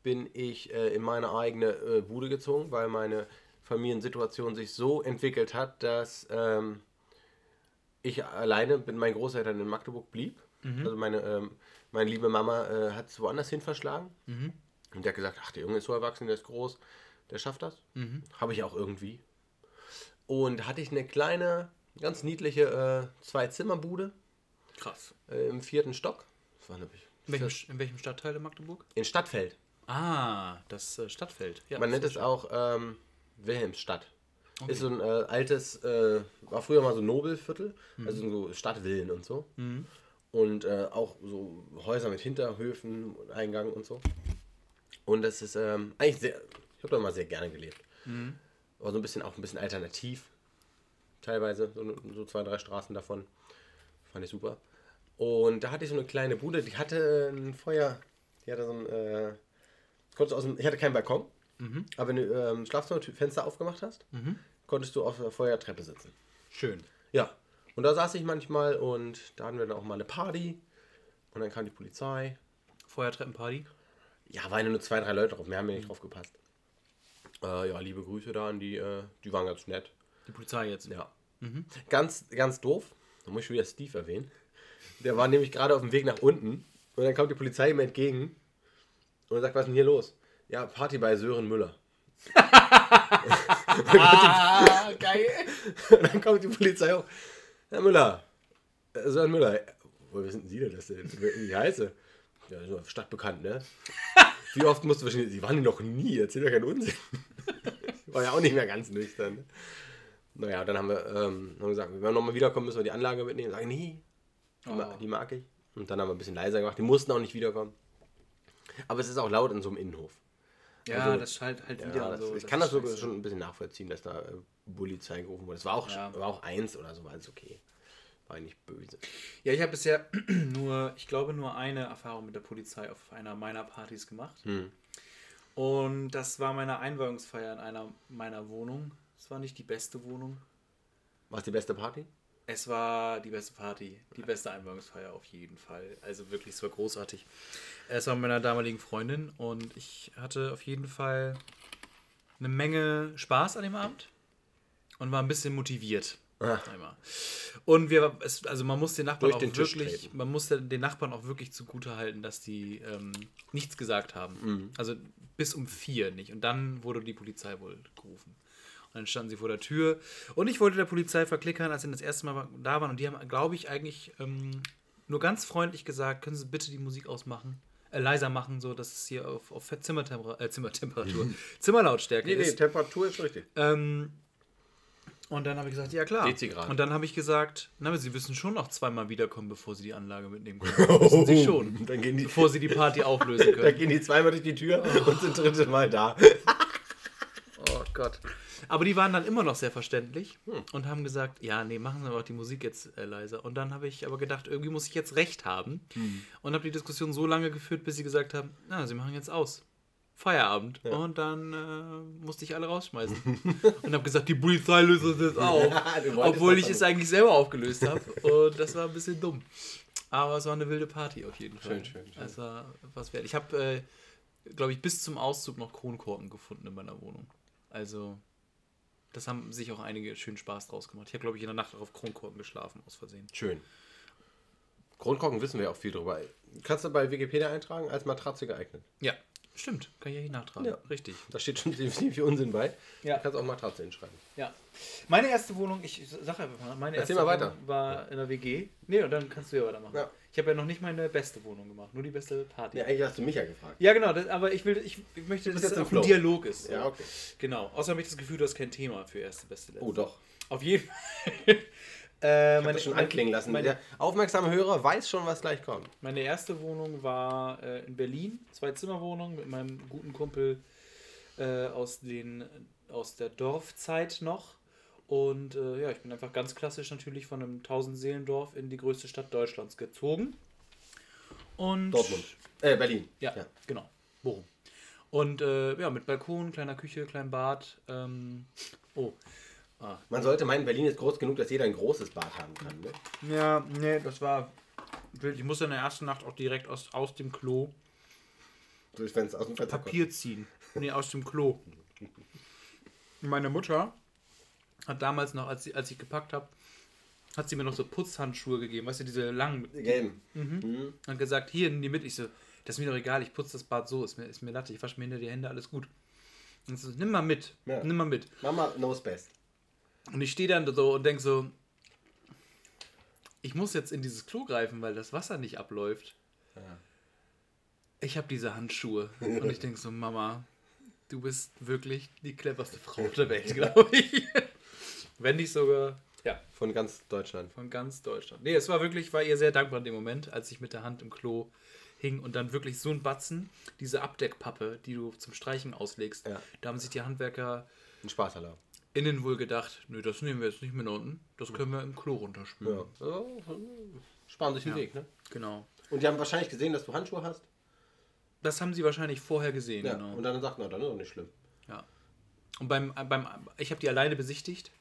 bin ich äh, in meine eigene äh, Bude gezogen, weil meine Familiensituation sich so entwickelt hat, dass ähm, ich alleine mit meinen Großeltern in Magdeburg blieb. Also meine, ähm, meine liebe Mama äh, hat es woanders hin verschlagen. Und der hat gesagt, ach, der Junge ist so erwachsen, der ist groß, der schafft das. Habe ich auch irgendwie. Und hatte ich eine kleine, ganz niedliche äh, Zwei-Zimmer-Bude Krass. äh, im vierten Stock. Das war, ich, In welchem, in welchem Stadtteil in Magdeburg? in Stadtfeld. Ah, das äh, Stadtfeld. Ja, Man nennt es auch ähm, Wilhelmsstadt. Ist so ein äh, altes, äh, war früher mal so Nobelviertel, also so Stadtvillen und so. Und äh, auch so Häuser mit Hinterhöfen und Eingang und so. Und das ist ähm, eigentlich sehr, ich habe da mal sehr gerne gelebt. War so ein bisschen auch ein bisschen alternativ. Teilweise, so, so zwei, drei Straßen davon. Fand ich super. Und da hatte ich so eine kleine Bude, die hatte ein Feuer, die hatte so ein, äh, du aus dem, ich hatte keinen Balkon, aber wenn du ähm, Schlafzimmerfenster aufgemacht hast, konntest du auf der Feuertreppe sitzen. Schön. Ja, und da saß ich manchmal und da hatten wir dann auch mal eine Party und dann kam die Polizei. Feuertreppenparty. Ja, waren ja nur zwei, drei Leute drauf, mehr haben wir nicht drauf gepasst. Äh, ja, liebe Grüße da an die, äh, die waren ganz nett. Die Polizei jetzt. Ja. Ganz, ganz doof, da muss ich schon wieder Steve erwähnen. Der war nämlich gerade auf dem Weg nach unten und dann kommt die Polizei ihm entgegen und sagt, was ist denn hier los? Ja, Party bei Sören Müller. (laughs) Ah, geil. (laughs) Dann kommt die Polizei auch. Herr Müller, äh, Sören Müller, woher wissen Sie denn das denn? Wie heiße? Ja, stadtbekannt, ne? (laughs) Wie oft musst du wahrscheinlich, Sie waren noch nie, erzähl doch keinen Unsinn. War ja auch nicht mehr ganz nüchtern. Ne? Naja, dann haben wir, ähm, haben wir gesagt, wenn wir nochmal wiederkommen, müssen wir die Anlage mitnehmen. Sagen, nee, die, Oh. die mag ich. Und dann haben wir ein bisschen leiser gemacht. Die mussten auch nicht wiederkommen. Aber es ist auch laut in so einem Innenhof. Ja, Also, das halt wieder. Ja, und das, so. ich kann das sogar schon ein bisschen nachvollziehen, dass da äh, Polizei gerufen wurde. Es war auch, Ja. war auch eins oder so, war alles okay. War nicht böse. Ja, ich habe bisher (clears throat) nur, ich glaube, nur eine Erfahrung mit der Polizei auf einer meiner Partys gemacht. Hm. Und das war meine Einweihungsfeier in einer meiner Wohnungen. Es war nicht die beste Wohnung. War es die beste Party? Es war die beste Party, die beste Einweihungsfeier auf jeden Fall. Also wirklich, es war großartig. Es war mit meiner damaligen Freundin und ich hatte auf jeden Fall eine Menge Spaß an dem Abend und war ein bisschen motiviert. Ah. Einmal. Und wir, es, also man muss den Nachbarn Durch auch wirklich, treten. man muss den Nachbarn auch wirklich zugute halten, dass die ähm, nichts gesagt haben. Mhm. Also bis um vier nicht. Und dann wurde die Polizei wohl gerufen. Dann standen sie vor der Tür. Und ich wollte der Polizei verklickern, als sie das erste Mal da waren. Und die haben, glaube ich, eigentlich ähm, nur ganz freundlich gesagt, können Sie bitte die Musik ausmachen? äh, leiser machen, so dass es hier auf, auf Zimmertemperatur, äh, Zimmertemperatur, (laughs) Zimmerlautstärke Nee, nee, ist. Temperatur ist richtig. Ähm, und dann habe ich gesagt, ja klar. Dezigrad. Und dann habe ich gesagt, na, aber Sie müssen schon noch zweimal wiederkommen, bevor Sie die Anlage mitnehmen können. (laughs) Wissen Sie schon. Dann gehen die, Bevor Sie die Party (laughs) auflösen dann können. gehen die zweimal durch die Tür und sind dritte Mal da. Gott. Aber die waren dann immer noch sehr verständlich und haben gesagt, ja, nee, machen Sie aber auch die Musik jetzt äh, leiser. Und dann habe ich aber gedacht, irgendwie muss ich jetzt recht haben. Und habe die Diskussion so lange geführt, bis sie gesagt haben, na, Sie machen jetzt aus. Feierabend. Und dann äh, musste ich alle rausschmeißen. (laughs) und habe gesagt, die Polizei löst (laughs) das jetzt auf. Obwohl ich es eigentlich selber aufgelöst habe. Und das war ein bisschen dumm. Aber es war eine wilde Party auf jeden Fall. Schön, schön, schön. War was wert. Ich habe, äh, glaube ich, bis zum Auszug noch Kronkorken gefunden in meiner Wohnung. Also, das haben sich auch einige schön Spaß draus gemacht. Ich habe, glaube ich, in der Nacht auch auf Kronkorken geschlafen, aus Versehen. Schön. Grundkorken wissen wir auch viel drüber. Kannst du bei Wikipedia eintragen, als Matratze geeignet. Ja, stimmt. Kann ich ja hier nachtragen. Ja. Richtig. Da steht schon (laughs) definitiv viel Unsinn bei. Ja. Du kannst auch Matratze hinschreiben. Ja. Meine erste Wohnung, ich sage einfach mal, meine Erzähl erste mal weiter. Wohnung war in der WG. Nee, und dann kannst du ja weitermachen. Ja. Ich habe ja noch nicht meine beste Wohnung gemacht, nur die beste Party. Ja, eigentlich hast du mich ja gefragt. Ja, genau, das, aber ich will, ich, ich möchte, dass es auch ein. Dialog ist. so. Ja, okay. Genau. Außerdem habe ich das Gefühl, du hast kein Thema für erste, beste, letzte. Oh, doch. Auf jeden (laughs) Fall. Äh, Ich habe das schon anklingen lassen. Meine, Der aufmerksame Hörer weiß schon, was gleich kommt. meine erste Wohnung war äh, in Berlin, zwei Zimmerwohnung mit meinem guten Kumpel äh, aus, den, aus der Dorfzeit noch. Und äh, ja, ich bin einfach ganz klassisch natürlich von einem Tausendseelendorf in die größte Stadt Deutschlands gezogen. Und Dortmund. Äh, Berlin. Ja, genau. Bochum. Und äh, ja, mit Balkon, kleiner Küche, kleinem Bad. Ähm, oh. Ah. Man sollte meinen, Berlin ist groß genug, dass jeder ein großes Bad haben kann. Ne? Ja, nee, das war wild. Ich musste in der ersten Nacht auch direkt aus, aus dem Klo Durch Fenster, aus dem Fenster. Papier ziehen. Nee, aus dem Klo. Meine Mutter hat damals noch, als, sie, als ich gepackt habe, hat sie mir noch so Putzhandschuhe gegeben, weißt du, diese langen. Die Gelben. Mhm. Und gesagt, hier, nimm die mit. Ich so, das ist mir doch egal, ich putze das Bad so, ist mir, ist mir latte, ich wasche mir hinter die Hände, alles gut. Und so, nimm mal mit, Ja. nimm mal mit. Mama knows best. Und ich stehe dann so und denke so, ich muss jetzt in dieses Klo greifen, weil das Wasser nicht abläuft. Ich habe diese Handschuhe. Und ich denke so, Mama, du bist wirklich die cleverste Frau der Welt, glaube (laughs) ich. Wenn nicht sogar, ja, Von ganz Deutschland. von ganz Deutschland. Nee, es war wirklich, war ihr sehr dankbar in dem Moment, als ich mit der Hand im Klo hing und dann wirklich so ein Batzen, diese Abdeckpappe, die du zum Streichen auslegst, Ja. da haben sich die Handwerker Ein Spaßalarm. Innen wohl gedacht, nö, das nehmen wir jetzt nicht nach unten, das können wir im Klo runterspülen. Ja. So, sparen sich den Ja. Weg, ne? Genau. Und die haben wahrscheinlich gesehen, dass du Handschuhe hast. Das haben sie wahrscheinlich vorher gesehen, Ja. genau. Und dann sagt, na, dann ist doch nicht schlimm. ja. Und beim, äh, beim ich habe die alleine besichtigt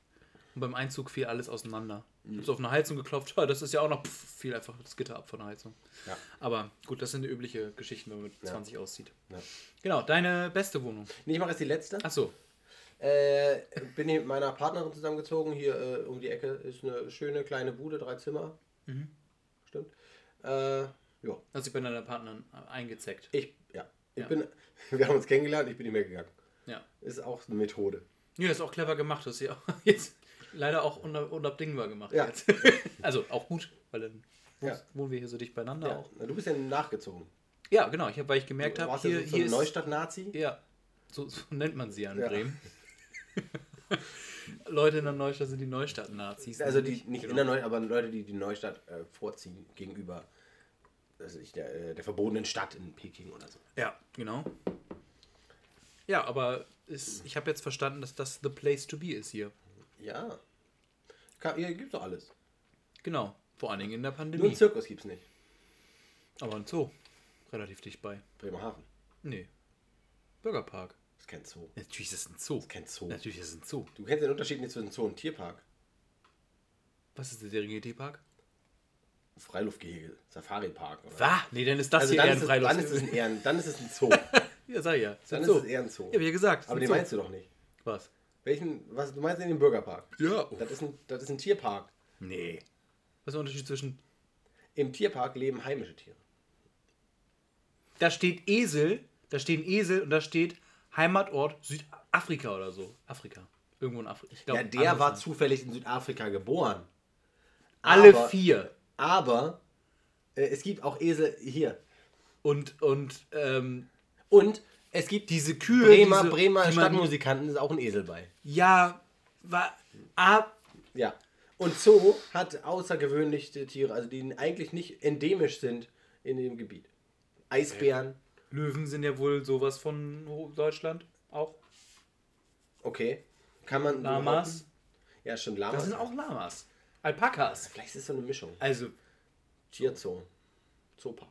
und beim Einzug fiel alles auseinander. Ich habe so auf eine Heizung geklopft, ja, das ist ja auch noch, pff, fiel einfach das Gitter ab von der Heizung. Ja. Aber gut, das sind die übliche Geschichten, wenn man mit Ja. 20 auszieht. Ja. Genau, deine beste Wohnung. Nee, ich mache jetzt die letzte. Achso, Äh, bin hier mit meiner Partnerin zusammengezogen. Hier äh, um die Ecke ist eine schöne kleine Bude, drei Zimmer. Mhm. Stimmt. Äh, ja. hast dich bei deiner Partnerin eingezeckt. Ich, ja. Ich Ja. bin, (laughs) wir haben uns kennengelernt, ich bin mehr gegangen. Ja. Ist auch eine Methode. Ja, ist auch clever gemacht. Das ist ja (laughs) jetzt leider auch unab unabdingbar gemacht. Ja. Jetzt. (laughs) also auch gut, weil dann Ja. wohnen wir hier so dicht beieinander Ja. auch. Na, du bist ja nachgezogen. Ja, genau, ich hab, weil ich gemerkt habe, hier, ja so, so hier ein. Neustadt-Nazi. Ja, so, so nennt man sie ja in Ja. Bremen. (laughs) Leute in der Neustadt sind die Neustadt-Nazis. Also die, nicht Genau. in der Neustadt, aber Leute, die die Neustadt äh, vorziehen gegenüber also ich, der, äh, der verbotenen Stadt in Peking oder so. Ja, genau. Ja, aber ist, ich habe jetzt verstanden, dass das the place to be ist hier. Ja. Ka- Hier gibt's doch alles. Genau, vor allen Dingen in der Nur Pandemie. einen Zirkus gibt's nicht. Aber ein Zoo, relativ dicht bei. Bremerhaven. Nee, Bürgerpark. Das ist kein Zoo. Natürlich ist es ein Zoo. Das ist kein Zoo. Natürlich ist es ein Zoo. Du kennst den Unterschied nicht zwischen Zoo und Tierpark. Was ist der Serengeti-Park? Freiluftgehege, Safari-Park. Was? Nee, dann ist das Also hier eher ein es, Freiluft. dann, ist es ein dann ist es ein Zoo. (laughs) ja, sag ich ja. Ist Dann ist es eher ein Zoo. Ja, wie gesagt. Aber den Zoo. meinst du doch nicht. Was? Welchen, was, du meinst den Bürgerpark? Ja. Das ist, ein, das ist ein Tierpark. Nee. Was ist der Unterschied zwischen. Im Tierpark leben heimische Tiere. Da steht Esel, da stehen Esel und da steht Heimatort Südafrika oder so. Afrika. Irgendwo in Afrika. Glaub, Ja, der war zufällig in Südafrika geboren. Alle Aber- vier. Aber äh, es gibt auch Esel hier. Und, und, ähm, Und es gibt Diese Kühe, Bremer, diese- Bremer Stadtmusikanten, ist auch ein Esel bei. ja, war, ab, Ja. Und Zoo hat außergewöhnliche Tiere, also die eigentlich nicht endemisch sind in dem Gebiet. Eisbären, Löwen sind ja wohl sowas von Deutschland auch. okay. Kann man. Lamas. Ja, stimmt, Lamas. Das sind auch Lamas. Alpakas. Vielleicht ist es so eine Mischung. Also, Tierzoo. Zoopark.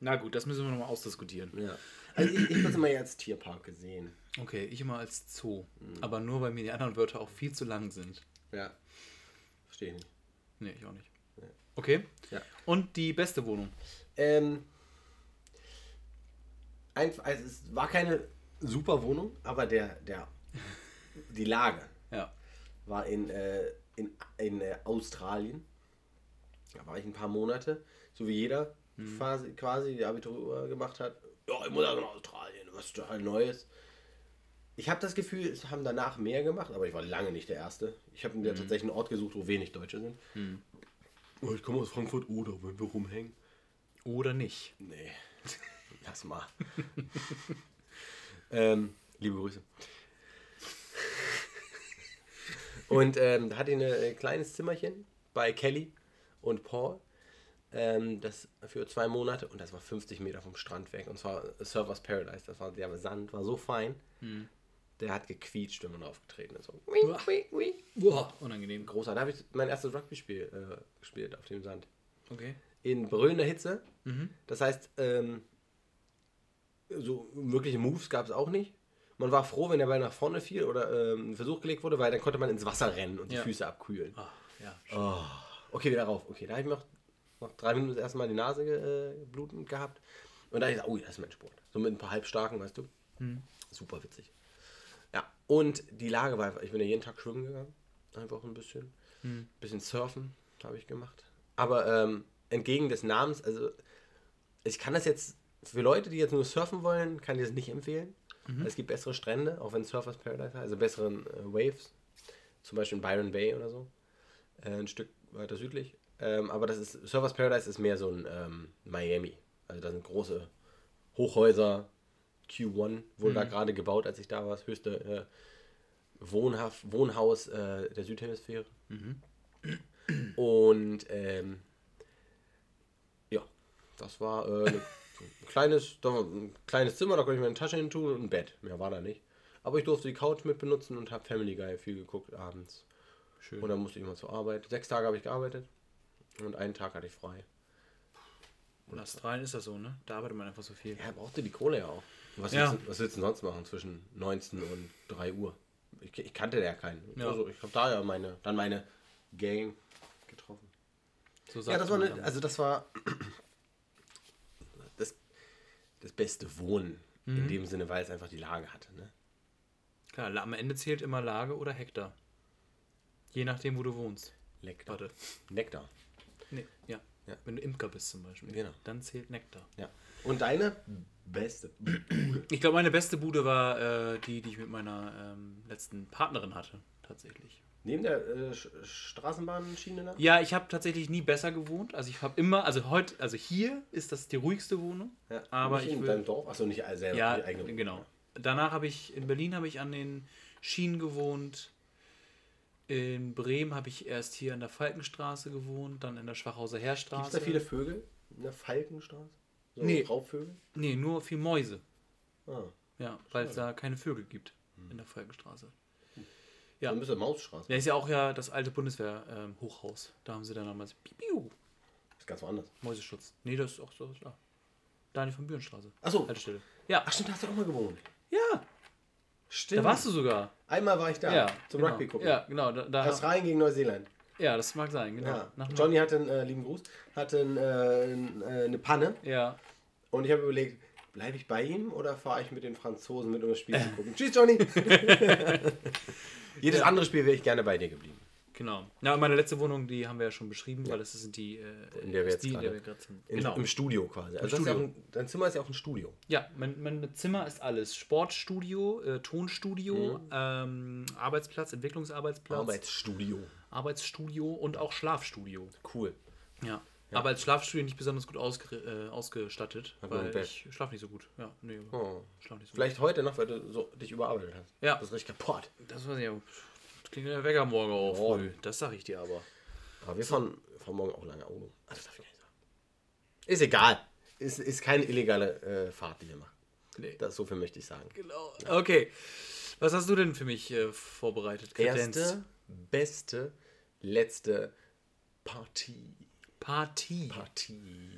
na gut, das müssen wir nochmal ausdiskutieren. Ja. Also ich, ich habe es immer ja als Tierpark gesehen. Okay, ich immer als Zoo. Aber nur, weil mir die anderen Wörter auch viel zu lang sind. Ja. Verstehe ich nicht. Nee, ich auch nicht. Okay. Ja. Und die beste Wohnung. Ähm, einfach, also es war keine super Wohnung, aber der, der, die Lage (laughs) Ja. war in, äh, in, in äh, Australien. Da war ich ein paar Monate, so wie jeder quasi, quasi die Abitur gemacht hat. Ja, ich muss auch in Australien, was ist total Neues. Ich habe das Gefühl, es haben danach mehr gemacht, aber ich war lange nicht der Erste. Ich habe mir tatsächlich einen Ort gesucht, wo wenig Deutsche sind. Oh, ich komme aus Frankfurt, oder wenn wir rumhängen. Oder nicht. Nee, (laughs) lass mal. (laughs) ähm, liebe Grüße. Und ähm, da hatte ich ein äh, kleines Zimmerchen bei Kelly und Paul. Ähm, das für zwei Monate und das war 50 Meter vom Strand weg. Und zwar Surfers Paradise. Das war der Sand war so fein. Der hat gequietscht, wenn man aufgetreten ist. So. Ui, ui, ui. Boah, unangenehm. Großartig. Da habe ich mein erstes Rugby-Spiel äh, gespielt auf dem Sand Okay. in brüllender Hitze. Das heißt, ähm, so wirkliche Moves gab es auch nicht. Man war froh, wenn der Ball nach vorne fiel oder ähm, ein Versuch gelegt wurde, weil dann konnte man ins Wasser rennen und die Ja. Füße abkühlen. Ach, ja. Oh, okay, wieder rauf. Okay, da habe ich noch, noch drei Minuten das erste Mal die Nase äh, blutend gehabt. Und da habe ich gesagt, oh, das ist mein Sport. So mit ein paar Halbstarken, weißt du. Super witzig. Ja, und die Lage war einfach, ich bin ja jeden Tag schwimmen gegangen. Einfach ein bisschen. Bisschen surfen habe ich gemacht. Aber ähm, entgegen des Namens, also ich kann das jetzt, für Leute, die jetzt nur surfen wollen, kann ich das nicht empfehlen. Es gibt bessere Strände, auch wenn Surfers Paradise heißt, also besseren äh, Waves. Zum Beispiel in Byron Bay oder so. Äh, ein Stück weiter südlich. Ähm, aber das ist, Surfers Paradise ist mehr so ein ähm, Miami. Also da sind große Hochhäuser. Q1 wurde da gerade gebaut, als ich da war. Das höchste äh, Wohnhaf Wohnhaus äh, der Südhemisphäre. Und ähm, ja, das war äh, (laughs) eine- ein, kleines, war ein kleines Zimmer, da konnte ich meine Tasche hin tun und ein Bett. Mehr war da nicht. Aber ich durfte die Couch mit benutzen und habe Family Guy viel geguckt abends. Schön. Und dann musste ich mal zur Arbeit. Sechs Tage habe ich gearbeitet und einen Tag hatte ich frei. In Australien ist das so, ne? Da arbeitet man einfach so viel. Er brauchte die Kohle ja auch. Was, Ja. willst, du- was willst du denn sonst machen zwischen 19 und 3 Uhr? Ich, ich kannte ja keinen. Ja. Also ich habe da ja meine, dann meine Gang getroffen. So Ja, das war, eine, also das war das beste Wohnen Mhm. in dem Sinne, weil es einfach die Lage hatte. Ne? Klar, am Ende zählt immer Lage oder Hektar. Je nachdem, wo du wohnst. Nektar. Warte. Nektar. Nee, ja. Ja. Wenn du Imker bist zum Beispiel, Genau. dann zählt Nektar. Ja. Und deine beste. Ich glaube, meine beste Bude war äh, die, die ich mit meiner ähm, letzten Partnerin hatte, tatsächlich. Neben der äh, Sch- Straßenbahnschiene da? Ja, ich habe tatsächlich nie besser gewohnt. Also ich habe immer, also heute, also hier ist das die ruhigste Wohnung. Ja. Aber Nicht ich in will- deinem Dorf? Achso, nicht selber. Ja, die eigene Wohnung. genau. Danach habe ich, in Berlin habe ich an den Schienen gewohnt. In Bremen habe ich erst hier an der Falkenstraße gewohnt, dann in der Schwachhauser Gibt Heerstraße. es da viele Vögel in der Falkenstraße? So Nee. Raubvögel? Nee, nur viel Mäuse. Ah. Ja, weil es da keine Vögel gibt in der Falkenstraße. Ja. Dann bist du Mausstraße. Ja, ist ja auch ja das alte Bundeswehr-Hochhaus. da haben sie dann damals Piu, ist ganz woanders. Mäuseschutz. Nee, das ist auch so, ja. Daniel von Bürenstraße. Achso. Haltestelle. Ja. Ach stimmt, da hast du auch mal gewohnt. Ja, Stimmt. da warst du sogar. Einmal war ich da. Ja, Zum genau. Rugby gucken. Ja, genau. Da, da, Australien gegen Neuseeland. ja, das mag sein, genau. Ja. Johnny hatte einen, äh, lieben Gruß, hatte einen, äh, n- äh, eine Panne Ja, und ich habe überlegt, bleibe ich bei ihm oder fahre ich mit den Franzosen mit, um das Spiel (laughs) zu gucken? Tschüss, Johnny! (laughs) Jedes Ja. andere Spiel wäre ich gerne bei dir geblieben. genau. Na, meine letzte Wohnung, die haben wir ja schon beschrieben, weil das sind die, äh, In der wir jetzt die, in der gerade- sind. In, Genau. Im Studio quasi. Also Studio. ja ein, dein Zimmer ist ja auch ein Studio. Ja, mein, mein Zimmer ist alles. Sportstudio, äh, Tonstudio, ähm, Arbeitsplatz, Entwicklungsarbeitsplatz, Arbeitsstudio. Arbeitsstudio und auch Schlafstudio. Cool. Ja. Aber als Schlafstudio nicht besonders gut ausge äh, ausgestattet, Hat weil ich schlafe nicht so gut. Ja, nee, Oh. schlaf nicht so Vielleicht heute noch, weil du so dich überarbeitet hast. Ja. Das ist richtig kaputt. gut. Das weiß ich klingt wie der Wecker morgen auch Oh. früh. Das sag ich dir aber. Aber wir fahren, fahren morgen auch lange Auto. Ah, das darf ich gar nicht sagen. Ist egal. Ist, ist keine illegale äh, Fahrt, die wir machen. Nee. Das, so viel möchte ich sagen. Genau. Okay. Was hast du denn für mich äh, vorbereitet? Kredenz? Erste, beste, letzte Partie. Partie. Partie.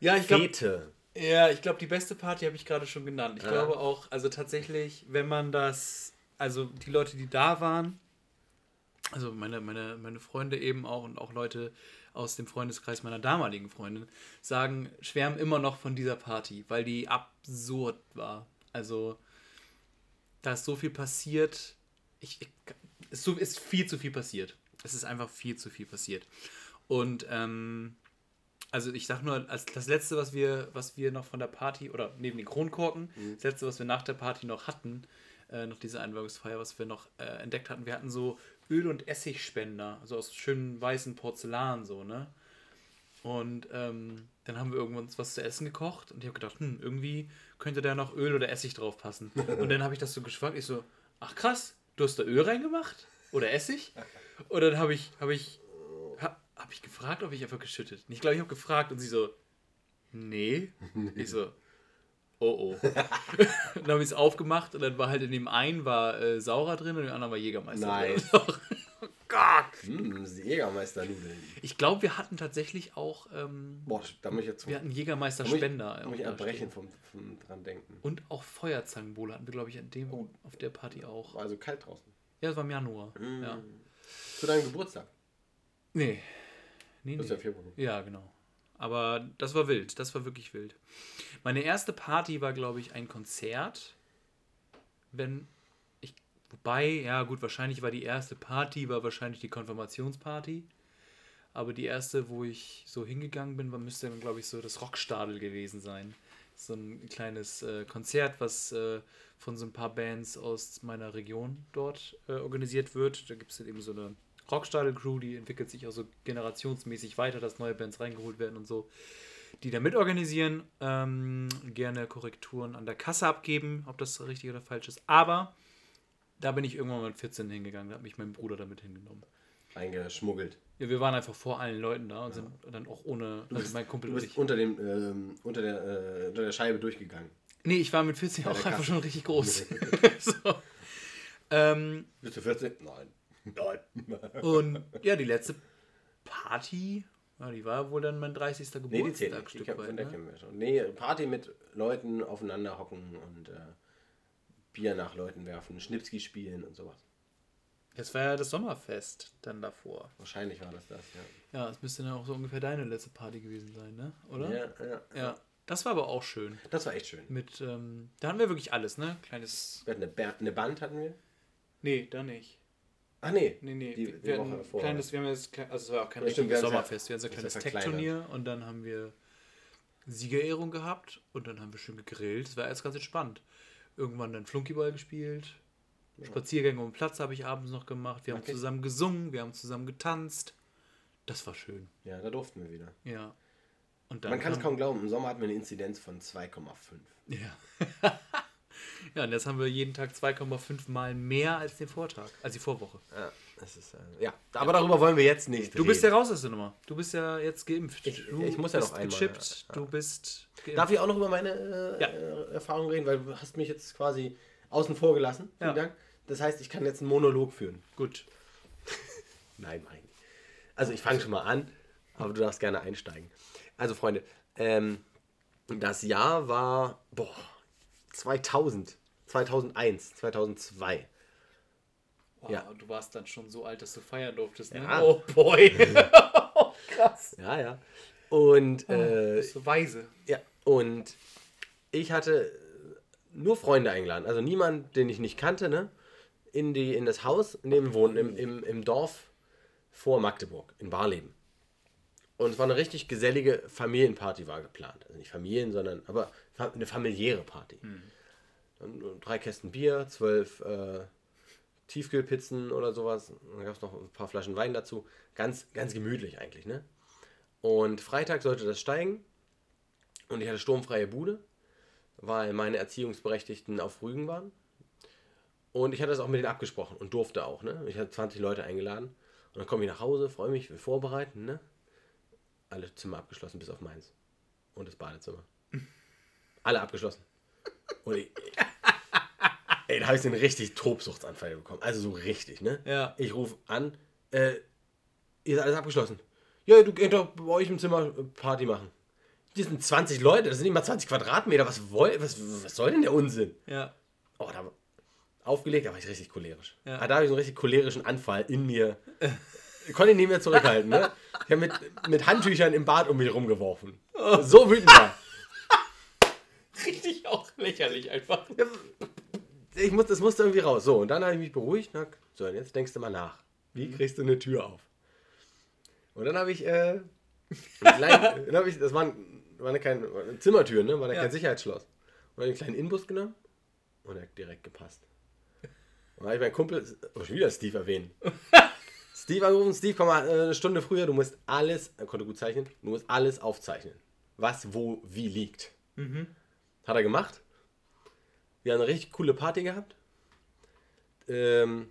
Ja, ich glaube. Ja, ich glaube, die beste Party habe ich gerade schon genannt. Ich Ja. glaube auch, also tatsächlich, wenn man das, also die Leute, die da waren, also meine, meine, meine Freunde eben auch und auch Leute aus dem Freundeskreis meiner damaligen Freundin, sagen, schwärmen immer noch von dieser Party, weil die absurd war. Also, da ist so viel passiert. Ich, ich, es ist so- ist viel zu viel passiert. Es ist einfach viel zu viel passiert. Und ähm, also ich sag nur, als das letzte, was wir, was wir noch von der Party, oder neben den Kronkorken, das letzte, was wir nach der Party noch hatten, äh, noch diese Einweihungsfeier, was wir noch äh, entdeckt hatten, wir hatten so Öl- und Essigspender, also aus schönen weißen Porzellan, so, ne? Und ähm, dann haben wir irgendwann was zu essen gekocht und ich habe gedacht, hm, irgendwie könnte da noch Öl oder Essig drauf passen. (laughs) Und dann habe ich das so geschwackt, ich so, ach krass, du hast da Öl reingemacht? Oder Essig? Und dann habe ich, habe ich, habe hab ich gefragt, ob ich einfach geschüttet. Ich glaube, ich habe gefragt und sie so, nee. Ich so, oh oh. (laughs) dann habe ich es aufgemacht und dann war halt in dem einen war äh, Saurer drin und in dem anderen war Jägermeister Nice. drin. (laughs) oh Gott. Hm, Jägermeisternudeln. Ich glaube, wir hatten tatsächlich auch, ähm, Boah, da muss ich jetzt wir hatten da muss ich- Jägermeister-Spender. muss ich da erbrechen vom, vom dran denken. Und auch Feuerzangenbowle hatten wir, glaube ich, an dem, Oh. auf der Party auch. War also kalt draußen. Ja, das war im Januar. Ja. Zu deinem Geburtstag. Nee. Nee, Das ist nee. ja vier Wochen. Ja, genau. Aber das war wild. Das war wirklich wild. Meine erste Party war, glaube ich, ein Konzert. Wenn ich. Wobei, ja, gut, wahrscheinlich war die erste Party, war wahrscheinlich die Konfirmationsparty. Aber die erste, wo ich so hingegangen bin, war, müsste dann, glaube ich, so das Rockstadel gewesen sein. So ein kleines äh, Konzert, was äh, von so ein paar Bands aus meiner Region dort äh, organisiert wird. Da gibt es eben so eine Rockstadel-Crew, die entwickelt sich auch so generationsmäßig weiter, dass neue Bands reingeholt werden und so. Die da mitorganisieren, ähm, gerne Korrekturen an der Kasse abgeben, ob das richtig oder falsch ist. Aber da bin ich irgendwann mit 14 hingegangen, da hat mich mein Bruder damit hingenommen. Eingeschmuggelt. Ja, wir waren einfach vor allen Leuten da und sind dann auch ohne, also mein Kumpel Du bist ich. unter, dem, ähm, unter, der, äh, unter der Scheibe durchgegangen. Nee, ich war mit 14 Bei auch einfach schon richtig groß. (laughs) (laughs) so. ähm, Bist du 14? Nein. Nein. und ja, die letzte Party, ja, die war wohl dann mein 30. Nee, die zählt Geburtstag nicht. Die Stück weit. Ne? kennen wir schon. Nee, Party mit Leuten aufeinander hocken und äh, Bier nach Leuten werfen, Schnipski spielen und sowas. Das war ja das Sommerfest dann davor. Wahrscheinlich war das das, ja. Ja, das müsste dann auch so ungefähr deine letzte Party gewesen sein, ne? Oder? Ja, ja. Ja. Das war aber auch schön. Das war echt schön. Mit, ähm, da hatten wir wirklich alles, ne? Kleines. Wir hatten eine, Ba- eine Band, hatten wir. Nee, da nicht. Ach nee. Nee, nee. Die- wir die hatten Woche davor, kleines, wir haben jetzt, also es war auch kein Ja, richtiges wir Sommerfest. Wir hatten so ein kleines Tech-Turnier und dann haben wir Siegerehrung gehabt und dann haben wir schön gegrillt. Das war alles ganz entspannt. Irgendwann dann Flunkyball gespielt. Spaziergänge um den Platz habe ich abends noch gemacht. Wir haben Okay. zusammen gesungen, wir haben zusammen getanzt. Das war schön. Ja, da durften wir wieder. Ja. Man kann es kaum glauben, im Sommer hatten wir eine Inzidenz von 2,5. Ja. (laughs) ja, und jetzt haben wir jeden Tag 2,5 Mal mehr als den Vortag, als die Vorwoche. Ja, das ist, äh, ja, aber darüber wollen wir jetzt nicht Du bist ja reden. raus aus der Nummer. Du bist ja jetzt geimpft. Ich- du ich muss ja noch einmal, gechippt. ja. Du bist geimpft. Darf ich auch noch über meine äh, Ja. Erfahrung reden, weil du hast mich jetzt quasi außen vor gelassen. Vielen Ja. Dank. Das heißt, ich kann jetzt einen Monolog führen. Gut. (laughs) Nein, eigentlich. Also ich fange schon mal an, aber du darfst gerne einsteigen. Also Freunde, ähm, das Jahr war boah, 2000, 2001, 2002. Wow, Ja. Du warst dann schon so alt, dass du feiern durftest, ne? Ja. Oh boy. (laughs) Krass. Ja, ja. Und Du äh, bist so weise. Ja, und ich hatte nur Freunde eingeladen. Also niemand, den ich nicht kannte, ne? In, die, in das Haus, in dem wir wohnen, im, im, im Dorf vor Magdeburg, in Barleben. Und es war eine richtig gesellige Familienparty war geplant. Also nicht Familien, sondern aber eine familiäre Party. Dann drei Kästen Bier, zwölf äh, Tiefkühlpizzen oder sowas. Dann gab es noch ein paar Flaschen Wein dazu. Ganz, ganz gemütlich eigentlich, ne? Und Freitag sollte das steigen. Und ich hatte sturmfreie Bude, weil meine Erziehungsberechtigten auf Rügen waren. Und ich hatte das auch mit denen abgesprochen und durfte auch. Ne? Ich hatte 20 Leute eingeladen. Und dann komme ich nach Hause, freue mich, will vorbereiten. Ne? Alle Zimmer abgeschlossen, bis auf meins. Und das Badezimmer. Alle abgeschlossen. Und ich, ey, da habe ich einen richtig Tobsuchtsanfall bekommen. Also so richtig, ne? Ja. Ich rufe an, äh, ihr seid alles abgeschlossen. Ja, du könnt doch bei euch im Zimmer Party machen. Die sind 20 Leute, das sind nicht mal 20 Quadratmeter. Was, woll, was, was soll denn der Unsinn? Ja. Oh, da aufgelegt, da war ich richtig cholerisch. Ja. Ah, Da habe ich so einen richtig cholerischen Anfall in mir. (laughs) Ich konnte ihn nicht mehr zurückhalten, ne? Ich habe mit, mit Handtüchern im Bad um mich rumgeworfen. So wütend war. Richtig auch lächerlich einfach. ich muss, das musste irgendwie raus. So, und dann habe ich mich beruhigt. Na, so, und jetzt denkst du mal nach. Wie kriegst du eine Tür auf? Und dann habe ich, äh, einen kleinen, (laughs) dann hab ich, das waren, waren keine waren Zimmertüren, ne? War da Ja. kein Sicherheitsschloss. Und dann habe ich einen kleinen Inbus genommen und er hat direkt gepasst. Und dann habe ich meinen Kumpel, oh, schon wieder Steve erwähnen. (laughs) Steve angerufen, Steve, komm mal äh, eine Stunde früher, du musst alles, er konnte gut zeichnen, du musst alles aufzeichnen. Was, wo, wie liegt. Hat er gemacht. Wir haben eine richtig coole Party gehabt. Ähm,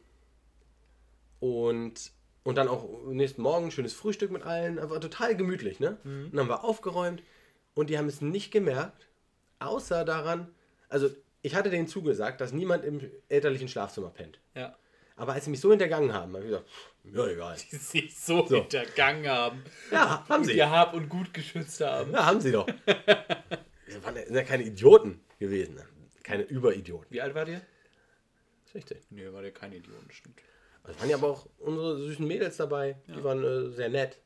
und, und dann auch nächsten Morgen ein schönes Frühstück mit allen. War total gemütlich, ne? Und dann haben wir aufgeräumt und die haben es nicht gemerkt, außer daran, also ich hatte denen zugesagt, dass niemand im elterlichen Schlafzimmer pennt. Ja. Aber als sie mich so hintergangen haben, habe ich gesagt, ja egal. Die sich so, So. hintergangen haben. Ja, haben sie. Ihr Hab und Gut geschützt haben. Ja, haben sie doch. (laughs) Wir waren ja- sind ja keine Idioten gewesen. ne? Keine Überidioten. Wie alt war ihr? Richtig. Nee, war der kein Idiot, stimmt. Also waren ja aber auch unsere süßen Mädels dabei. Die waren äh, sehr nett.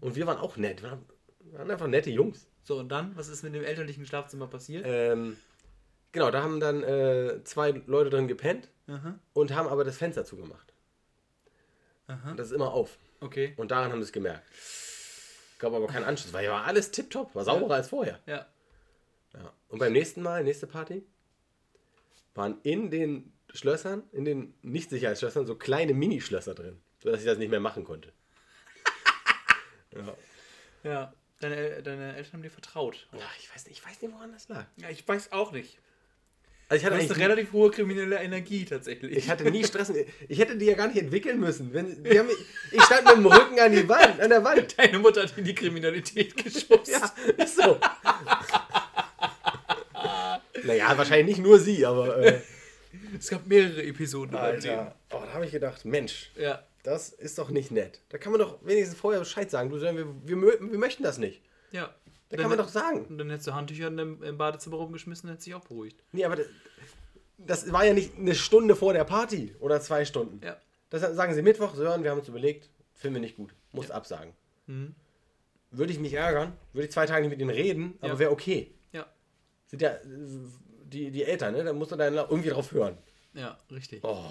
Und wir waren auch nett. Wir waren, waren einfach nette Jungs. So, und dann? Was ist mit dem elterlichen Schlafzimmer passiert? Ähm, genau, da haben dann äh, zwei Leute drin gepennt Aha. und haben aber das Fenster zugemacht. Aha. Und das ist immer auf. Okay. Und daran haben sie es gemerkt. Gab aber keinen Anschluss, weil ja war alles tipptopp, war sauberer als vorher. Ja. Ja. Und beim nächsten Mal, nächste Party, waren in den Schlössern, in den Nicht-Sicherheitsschlössern, so kleine Minischlösser drin, sodass ich das nicht mehr machen konnte. (laughs) ja. Ja. Deine, deine Eltern haben dir vertraut. ja, ich weiß nicht, ich weiß nicht, woran das lag. Ja, ich weiß auch nicht. Also ich hatte, eigentlich eine relativ hohe kriminelle Energie tatsächlich. ich hatte nie Stress. Ich hätte die ja gar nicht entwickeln müssen. Wenn, haben, (laughs) ich stand mit dem Rücken an, die Wand, an der Wand. Deine Mutter hat in die Kriminalität (laughs) geschubst. Ja, ist so. naja, wahrscheinlich nicht nur sie, aber. Äh, Es gab mehrere Episoden. Alter, oh, da habe ich gedacht, Mensch, Ja. das ist doch nicht nett. Da kann man doch wenigstens vorher Bescheid sagen. Du wir, wir, wir möchten das nicht. Ja. Da kann man doch sagen. Und dann hättest du Handtücher im, im Badezimmer rumgeschmissen, hättest dich auch beruhigt. Nee, aber das, das war ja nicht eine Stunde vor der Party oder zwei Stunden. Ja. Das sagen sie Mittwoch, Sören, wir haben uns überlegt, finden wir nicht gut. Muss absagen. Mhm. Würde ich mich ärgern, würde ich zwei Tage nicht mit ihnen reden, aber Ja. wäre okay. Ja. Sind ja die, die Eltern, ne? Da musst du dann irgendwie drauf hören. Ja, richtig. Oh.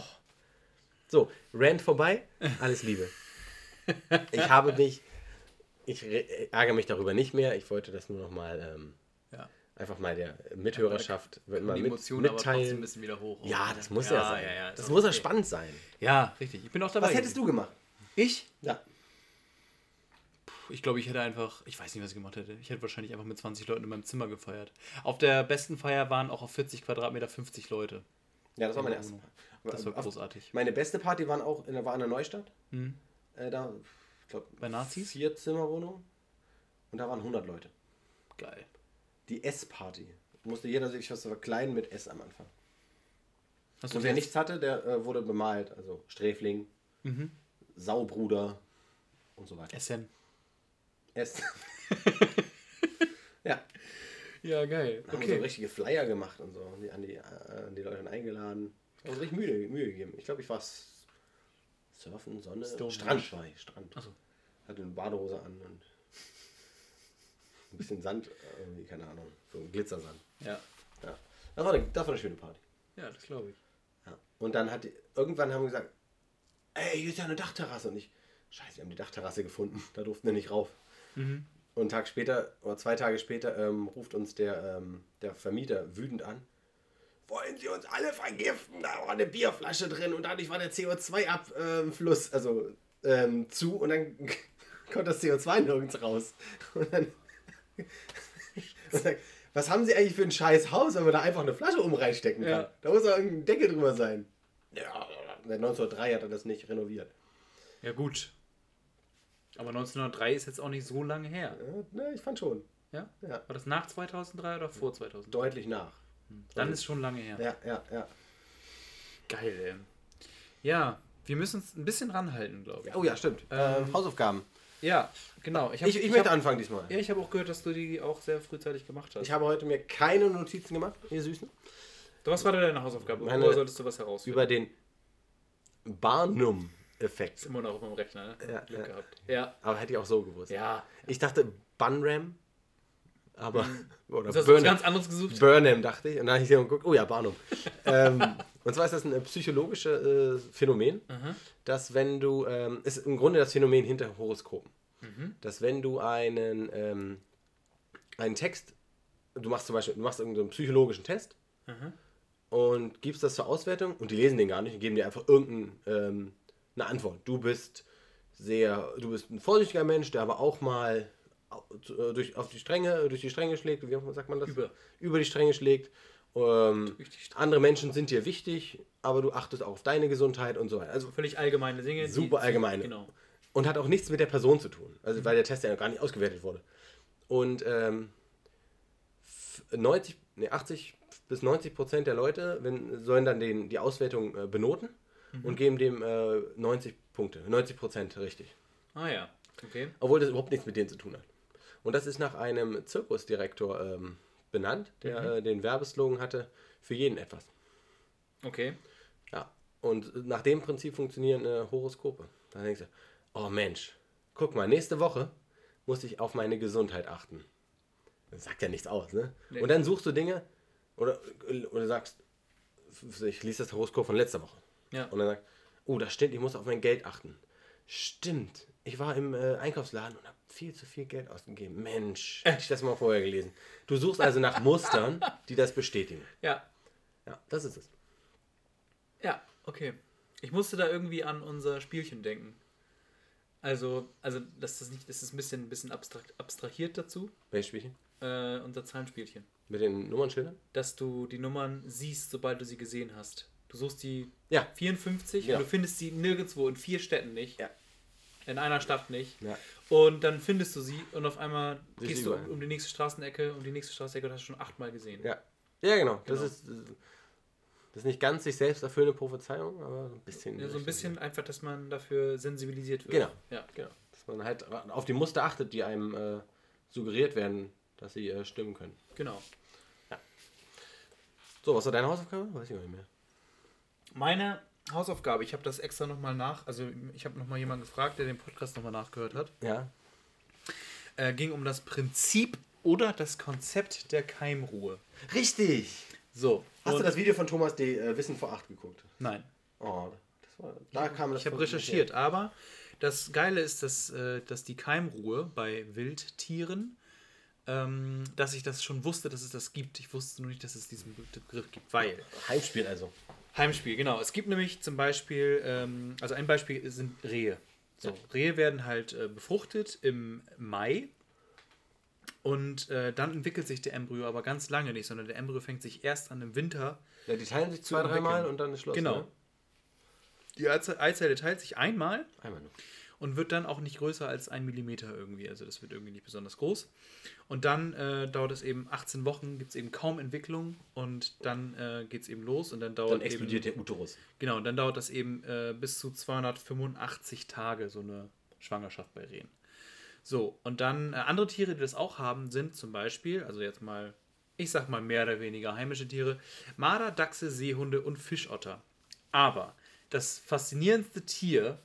So, Rant vorbei, alles Liebe. (laughs) Ich habe mich, ich re- ärgere mich darüber nicht mehr. Ich wollte das nur noch mal ähm, Ja. einfach mal der Mithörerschaft mal Die mit, Emotionen aber trotzdem ein mitteilen. bisschen wieder hoch. Ja, das muss ja, sein. Ja, ja, das muss ja okay. spannend sein. Ja, richtig. Ich bin auch dabei. Was hättest du gemacht? Ich? Ja. Ich glaube, ich hätte einfach, ich weiß nicht, was ich gemacht hätte. Ich hätte wahrscheinlich einfach mit 20 Leuten in meinem Zimmer gefeiert. Auf der besten Feier waren auch auf 40 Quadratmeter 50 Leute. Ja, das war meine erste. Das war großartig. Meine beste Party waren auch in, der- war in der Neustadt. Äh, da, glaube, Bei Nazis? vier Zimmerwohnungen. Und da waren 100 Leute. Geil. Die S-Party. Musste jeder sich was verkleiden mit S am Anfang. Hast Und wer nichts hatte, der äh, wurde bemalt. Also Sträfling, Saubruder und so weiter. SN. S. (laughs) ja. Ja, geil. Haben so richtige Flyer gemacht und so. Die, an, die, äh, an die Leute eingeladen. Haben uns richtig Mühe, Mühe gegeben. Ich glaube, ich war s- Surfen, Sonne, Stonehenge. Strand war ich. Strand. Ach so. Hatte eine Badehose an und (laughs) ein bisschen Sand, irgendwie, keine Ahnung, so Glitzersand. Ja. Ja. Das war eine, das war eine schöne Party. Ja, das glaube ich. Ja. Und dann hat die, irgendwann haben wir gesagt, ey, hier ist ja eine Dachterrasse. Und ich, scheiße, wir haben die Dachterrasse gefunden. (laughs) Da durften wir nicht rauf. Und einen Tag später, oder zwei Tage später, ähm, ruft uns der, ähm, der Vermieter wütend an. Wollen Sie uns alle vergiften? Da war eine Bierflasche drin und dadurch war der CO2-Abfluss also, ähm, zu. Und dann (laughs) kommt das CO2 nirgends raus. Und dann, (laughs) und dann was haben sie eigentlich für ein scheiß Haus, wenn man da einfach eine Flasche um reinstecken kann? Ja. Da muss doch irgendein Deckel drüber sein. Ja, seit 1903 hat er das nicht renoviert. Ja, gut. Aber 1903 ist jetzt auch nicht so lange her. Ja, ne, ich fand schon. Ja? Ja. War das nach 2003 oder vor 2003? Deutlich nach. Dann ist schon lange her. Ja, ja, ja. Geil, ey. Ja, wir müssen uns ein bisschen ranhalten, glaube ich. Oh ja, stimmt. Ähm, Hausaufgaben. Ja, genau. Ich, hab, Ich, ich, ich möchte hab, anfangen diesmal. Ja, ich habe auch gehört, dass du die auch sehr frühzeitig gemacht hast. Ich habe heute mir keine Notizen gemacht, ihr Süßen, was war denn deine Hausaufgabe? Meine- Oder solltest du was herausfinden? über den Barnum-Effekt. Ist immer noch auf meinem Rechner, ne? Ja, Glück ja. gehabt. Ja. Aber hätte ich auch so gewusst. Ja. Ich dachte Bunram, aber. (laughs) Oder Hast du was Burnham. ganz anderes gesucht? Burnham, dachte ich. Und dann habe ich geguckt, oh ja, Barnum. (laughs) ähm, und zwar ist das ein äh, psychologisches äh, Phänomen, dass wenn du, ähm, ist im Grunde das Phänomen hinter Horoskopen, dass wenn du einen, ähm, einen Text, du machst zum Beispiel, du machst irgendeinen psychologischen Test und gibst das zur Auswertung und die lesen den gar nicht und geben dir einfach irgendeine ähm, Antwort. Du bist sehr, du bist ein vorsichtiger Mensch, der aber auch mal durch, auf die Stränge, durch die Stränge schlägt, wie sagt man das? Über. Über die Stränge schlägt. Ähm, andere Menschen sind dir wichtig, aber du achtest auch auf deine Gesundheit und so weiter. Also Völlig allgemeine Dinge. super allgemeine. Genau. Und hat auch nichts mit der Person zu tun. Also weil der Test ja noch gar nicht ausgewertet wurde. Und ähm, f- 90, nee, 80 bis 90 Prozent der Leute wenn, sollen dann den, die Auswertung äh, benoten und geben dem äh, 90 Punkte. 90 Prozent richtig. Ah ja, okay. Obwohl das überhaupt nichts mit denen zu tun hat. Und das ist nach einem Zirkusdirektor ähm, benannt, der äh, den Werbeslogan hatte, für jeden etwas. Okay. Ja, und nach dem Prinzip funktionieren äh, Horoskope. Da denkst du, oh Mensch, guck mal, nächste Woche muss ich auf meine Gesundheit achten. Das sagt ja nichts aus, ne? Nee. Und dann suchst du Dinge oder, oder sagst, ich lese das Horoskop von letzter Woche. Ja. Und dann sagst oh, das stimmt, ich muss auf mein Geld achten. Stimmt, ich war im äh, Einkaufsladen und habe viel zu viel Geld ausgegeben. Mensch, hätte ich das mal vorher gelesen. Du suchst also nach Mustern, die das bestätigen. Ja. Ja, das ist es. Ja, okay. Ich musste da irgendwie an unser Spielchen denken. Also, also das ist nicht, das ist ein bisschen, ein bisschen abstrakt, abstrahiert dazu, Welches Spielchen? äh, unser Zahlenspielchen. Mit den Nummernschildern? Dass du die Nummern siehst, sobald du sie gesehen hast. Du suchst die Ja. 54 Genau. und du findest sie nirgendwo, in vier Städten nicht. Ja. In einer Stadt nicht. Ja. Und dann findest du sie und auf einmal Siehst gehst du du um, um die nächste Straßenecke, um die nächste Straßenecke und hast schon achtmal gesehen. Ja. Ja, genau. Das Genau. ist das ist nicht ganz sich selbst erfüllende Prophezeiung, aber so ein bisschen. Ja, so ein Richtung. bisschen einfach, dass man dafür sensibilisiert wird. Genau. Ja. Genau. Dass man halt auf die Muster achtet, die einem äh, suggeriert werden, dass sie äh, stimmen können. Genau. So, was war deine Hausaufgabe? Weiß ich gar nicht mehr. Meine Hausaufgabe, ich habe das extra nochmal nach, also ich habe nochmal jemanden gefragt, der den Podcast nochmal nachgehört hat, Ja. äh, ging um das Prinzip oder das Konzept der Keimruhe. Richtig! So. Hast du das Video von Thomas D. Äh, Wissen vor 8 geguckt? Nein. Oh, das war, da kam das Ich habe recherchiert, aber das Geile ist, dass, äh, dass die Keimruhe bei Wildtieren, ähm, dass ich das schon wusste, dass es das gibt. Ich wusste nur nicht, dass es diesen Begriff gibt, weil Heimspiel also. Heimspiel, genau. Es gibt nämlich zum Beispiel, ähm, also ein Beispiel sind Rehe. So, Rehe werden halt äh, befruchtet im Mai und äh, dann entwickelt sich der Embryo aber ganz lange nicht, sondern der Embryo fängt sich erst an im Winter. Ja, die teilen sich zwei, dreimal und dann ist Schluss. Genau. Ne? Die Eize- Eizelle teilt sich einmal Einmal nur. Und wird dann auch nicht größer als ein Millimeter irgendwie. Also das wird irgendwie nicht besonders groß. Und dann äh, dauert es eben 18 Wochen, gibt es eben kaum Entwicklung und dann äh, geht es eben los und dann dauert Dann explodiert eben, der Uterus. Genau, und dann dauert das eben äh, bis zu 285 Tage, so eine Schwangerschaft bei Rehen. So, und dann äh, andere Tiere, die das auch haben, sind zum Beispiel, also jetzt mal, ich sag mal mehr oder weniger heimische Tiere, Marder, Dachse, Seehunde und Fischotter. Aber das faszinierendste Tier,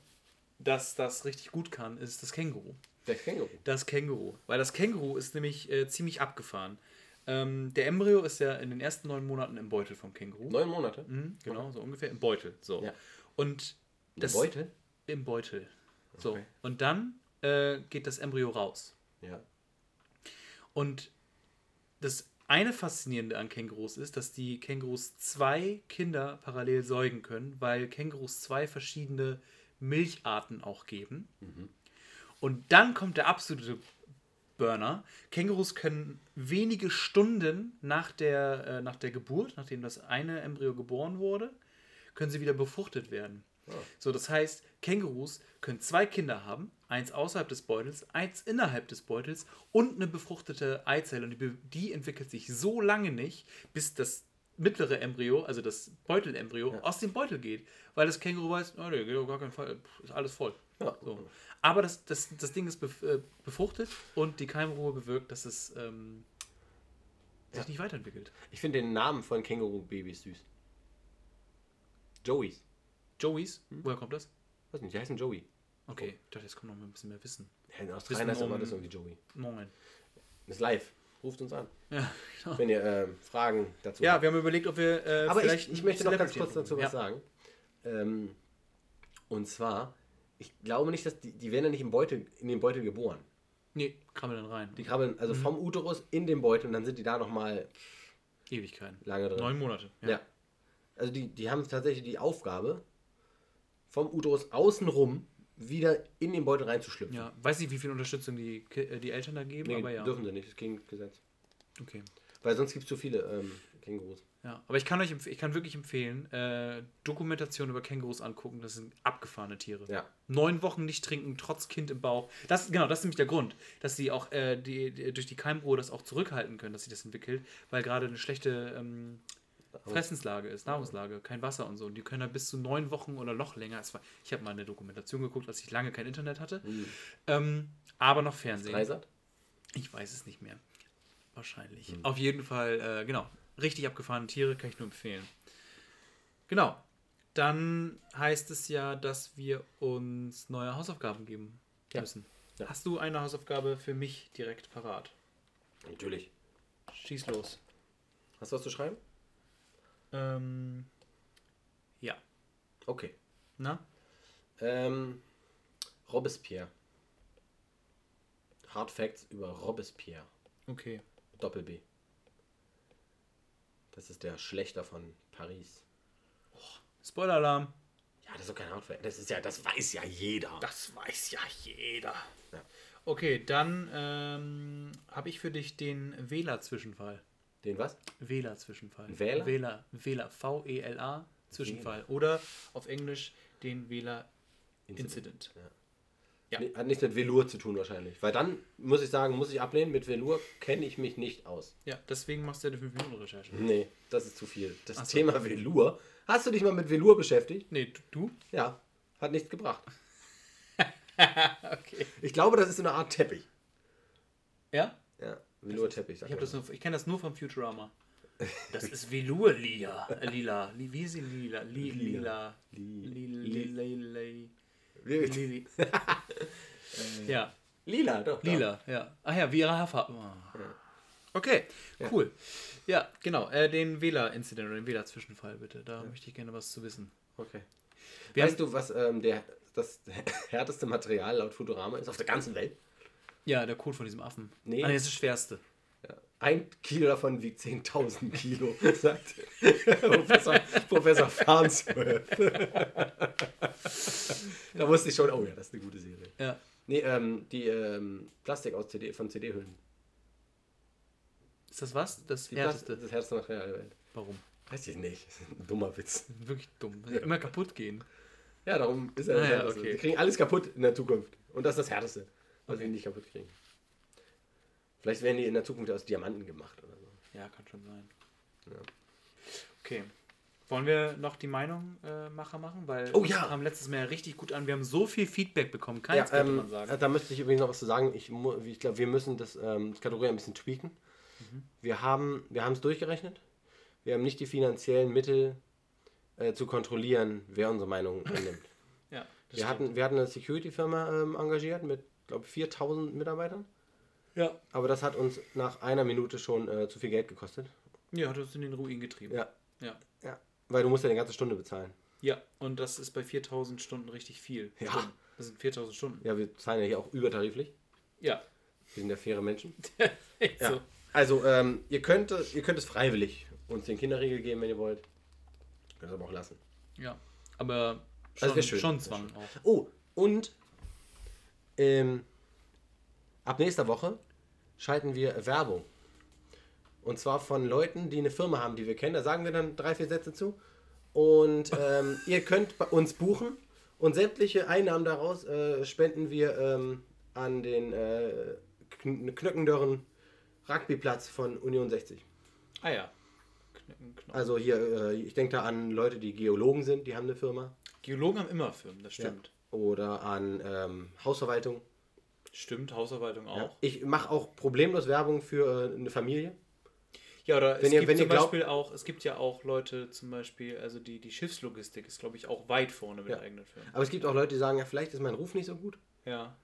das das richtig gut kann, ist das Känguru. Der Känguru. Das Känguru. Weil das Känguru ist nämlich äh, ziemlich abgefahren. Ähm, der Embryo ist ja in den ersten neun Monaten im Beutel vom Känguru. Neun Monate. Mhm, genau, so ungefähr im Beutel. So. Ja. Und das Beutel? im Beutel. So. Okay. Und dann äh, geht das Embryo raus. Ja. Und das eine Faszinierende an Kängurus ist, dass die Kängurus zwei Kinder parallel säugen können, weil Kängurus zwei verschiedene Milcharten auch geben. Und dann kommt der absolute Burner. Kängurus können wenige Stunden nach der, äh, nach der Geburt, nachdem das eine Embryo geboren wurde, können sie wieder befruchtet werden. So, das heißt, Kängurus können zwei Kinder haben, eins außerhalb des Beutels, eins innerhalb des Beutels und eine befruchtete Eizelle. Und die, die entwickelt sich so lange nicht, bis das mittlere Embryo, also das Beutelembryo, aus dem Beutel geht. Weil das Känguru weiß, oh, nee, geht auf gar keinen Fall, ist alles voll. Ja. So. Aber das, das, das Ding ist äh, befruchtet und die Keimruhe bewirkt, dass es ähm, sich nicht weiterentwickelt. Ich finde den Namen von Känguru-Babys süß. Joeys. Joeys, woher kommt das? Weiß nicht, die heißen Joey. Okay, ich dachte, jetzt kommt noch mal ein bisschen mehr Wissen. Ja, in Australien heißt um- das irgendwie Joey. Moin. Das ist live. Ruft uns an. Ja, genau. Wenn ihr ähm, Fragen dazu Ja, wir haben überlegt, ob wir äh, Aber vielleicht ich, ich möchte noch ganz kurz dazu was ja. sagen. Ähm, und zwar, ich glaube nicht, dass die, die werden ja nicht im Beutel, in den Beutel geboren. Nee, krabbeln dann rein. Die krabbeln also vom Uterus in den Beutel und dann sind die da nochmal Ewigkeiten. lange drin. Neun Monate. Ja. Also die, die haben tatsächlich die Aufgabe, vom Uterus außenrum wieder in den Beutel reinzuschlüpfen. Ja, weiß nicht, wie viel Unterstützung die, äh, die Eltern da geben, Nee, aber ja. dürfen sie nicht, das ist gegen Gesetz. Okay. Weil sonst gibt es zu viele ähm, Kängurus. Ja, aber ich kann euch, ich kann wirklich empfehlen, äh, Dokumentation über Kängurus angucken. Das sind abgefahrene Tiere. Ja. Neun Wochen nicht trinken, trotz Kind im Bauch. Das, genau, das ist nämlich der Grund, dass sie auch äh, die, die, durch die Keimruhe das auch zurückhalten können, dass sich das entwickelt, weil gerade eine schlechte ähm, Fressenslage ist, Nahrungslage, kein Wasser und so. Und die können da bis zu neun Wochen oder noch länger. War, ich habe mal eine Dokumentation geguckt, als ich lange kein Internet hatte. Ähm, aber noch Fernsehen. Dreisat? Ich weiß es nicht mehr. Wahrscheinlich. Auf jeden Fall, äh, genau. Richtig abgefahrene Tiere kann ich nur empfehlen. Genau. Dann heißt es ja, dass wir uns neue Hausaufgaben geben Ja. müssen. Ja. Hast du eine Hausaufgabe für mich direkt parat? Natürlich. Schieß los. Hast du was zu schreiben? Ähm, ja. Okay. Na? Ähm, Robespierre. Hard Facts über Robespierre. Okay. Doppel B. Das ist der Schlechter von Paris. Spoiler-Alarm. Ja, das ist doch kein Hard Fact. Das ist ja, das weiß ja jeder. Das weiß ja jeder. Ja. Okay, dann ähm, habe ich für dich den Wähler-Zwischenfall. Den was? Wähler-Zwischenfall. Wähler? Wähler. Wähler. V-E-L-A. Zwischenfall. Oder auf Englisch den Wähler-Incident. Ja. Ja. Nee, Hat nichts mit Velour zu tun wahrscheinlich. Weil dann, muss ich sagen, muss ich ablehnen, mit Velour kenne ich mich nicht aus. Ja, deswegen machst du ja eine 5-Minuten-Recherche. Nee, das ist zu viel. Das Ach so. Thema Velour. Hast du dich mal mit Velour beschäftigt? Nee, du? Ja, hat nichts gebracht. (laughs) okay. Ich glaube, das ist so eine Art Teppich. Ja? Ja, Velour-Teppich. Ich, das nur, ich kenne das nur vom Futurama. (laughs) Das ist Velour-Lila. Äh, Lila. Li- Wie ist sie Lila? Li- Lila. Li- Li- li- li- Li- li- li- (laughs) (laughs) Ja. Lila, doch. Lila, ja. Ach ja, wie ihre Haarfarbe. Oh. Okay, cool. Ja, genau. Äh, den Wähler-Incident oder den Wähler-Zwischenfall, bitte. Da möchte ich gerne was zu wissen. Okay. Weißt du, was ähm, der, das härteste Material laut Futurama ist auf der ganzen Welt? Ja, der Code von diesem Affen. Nee. Ah, nee, das ist das Schwerste. Ein Kilo davon wiegt 10.000 Kilo, (laughs) sagt Professor, Professor Farnsworth. da wusste ich schon, oh ja, das ist eine gute Serie. Ja. Nee, ähm, die ähm, Plastik aus CD, von CD-Hüllen. Ist das was? Das Die härteste. Plast- Das härteste Material der Welt. Warum? Weiß ich nicht. Das ist ein dummer Witz. Wirklich dumm. Wird immer kaputt gehen. Ja, darum ist er Ah, das ja, härteste. okay. Die kriegen alles kaputt in der Zukunft. Und das ist das Härteste, was wir nicht kaputt kriegen. Vielleicht werden die in der Zukunft aus Diamanten gemacht oder so. Ja, kann schon sein. Ja. Okay. Wollen wir noch die Meinungmacher äh, machen? Weil Oh ja. kam letztes Mal ja richtig gut an. Wir haben so viel Feedback bekommen. Ja, Keins könnte ähm, man sagen. da müsste ich übrigens noch was zu sagen. Ich, ich glaube, wir müssen das, ähm, Kategorie ein bisschen tweaken. Mhm. Wir haben wir haben es durchgerechnet. Wir haben nicht die finanziellen Mittel äh, zu kontrollieren, wer unsere Meinung (laughs) annimmt. ja, Wir hatten, wir hatten eine Security-Firma ähm, engagiert mit, glaube 4000 Mitarbeitern. ja. Aber das hat uns nach einer Minute schon äh, zu viel Geld gekostet. ja, hat uns in den Ruin getrieben. Ja, Ja. ja. Weil du musst ja eine ganze Stunde bezahlen. Ja, und das ist bei 4000 Stunden richtig viel. Ja. Stunden. Das sind 4000 Stunden. Ja, wir zahlen ja hier auch übertariflich. Ja. Wir sind ja faire Menschen. Echt (laughs) Ja. so. Also, ähm, ihr, könnt, ihr könnt es freiwillig uns den Kinderriegel geben, wenn ihr wollt. Könnt es aber auch lassen. Ja. Aber Also schon, schön. schon Zwang auch. Oh, und Ähm, ab nächster Woche schalten wir Werbung. Und zwar von Leuten, die eine Firma haben, die wir kennen. Da sagen wir dann drei, vier Sätze zu. Und ähm, (laughs) ihr könnt bei uns buchen und sämtliche Einnahmen daraus äh, spenden wir ähm, an den äh, Kn Knöckendörren Rugbyplatz von Union 60. Ah ja. Knochen. Also hier, äh, ich denke da an Leute, die Geologen sind, die haben eine Firma. Geologen haben immer Firmen, das stimmt. Oder an ähm, Hausverwaltung. Stimmt, Hausarbeitung auch. Ja. Ich mache auch problemlos Werbung für äh, eine Familie. Ja, oder Wenn es ihr- gibt wenn ihr zum glaubt- Beispiel auch, es gibt ja auch Leute, zum Beispiel, also die, die Schiffslogistik ist, glaube ich, auch weit vorne mit Ja. eigenen Firmen. Aber es gibt auch Leute, die sagen, ja, vielleicht ist mein Ruf nicht so gut. Ja.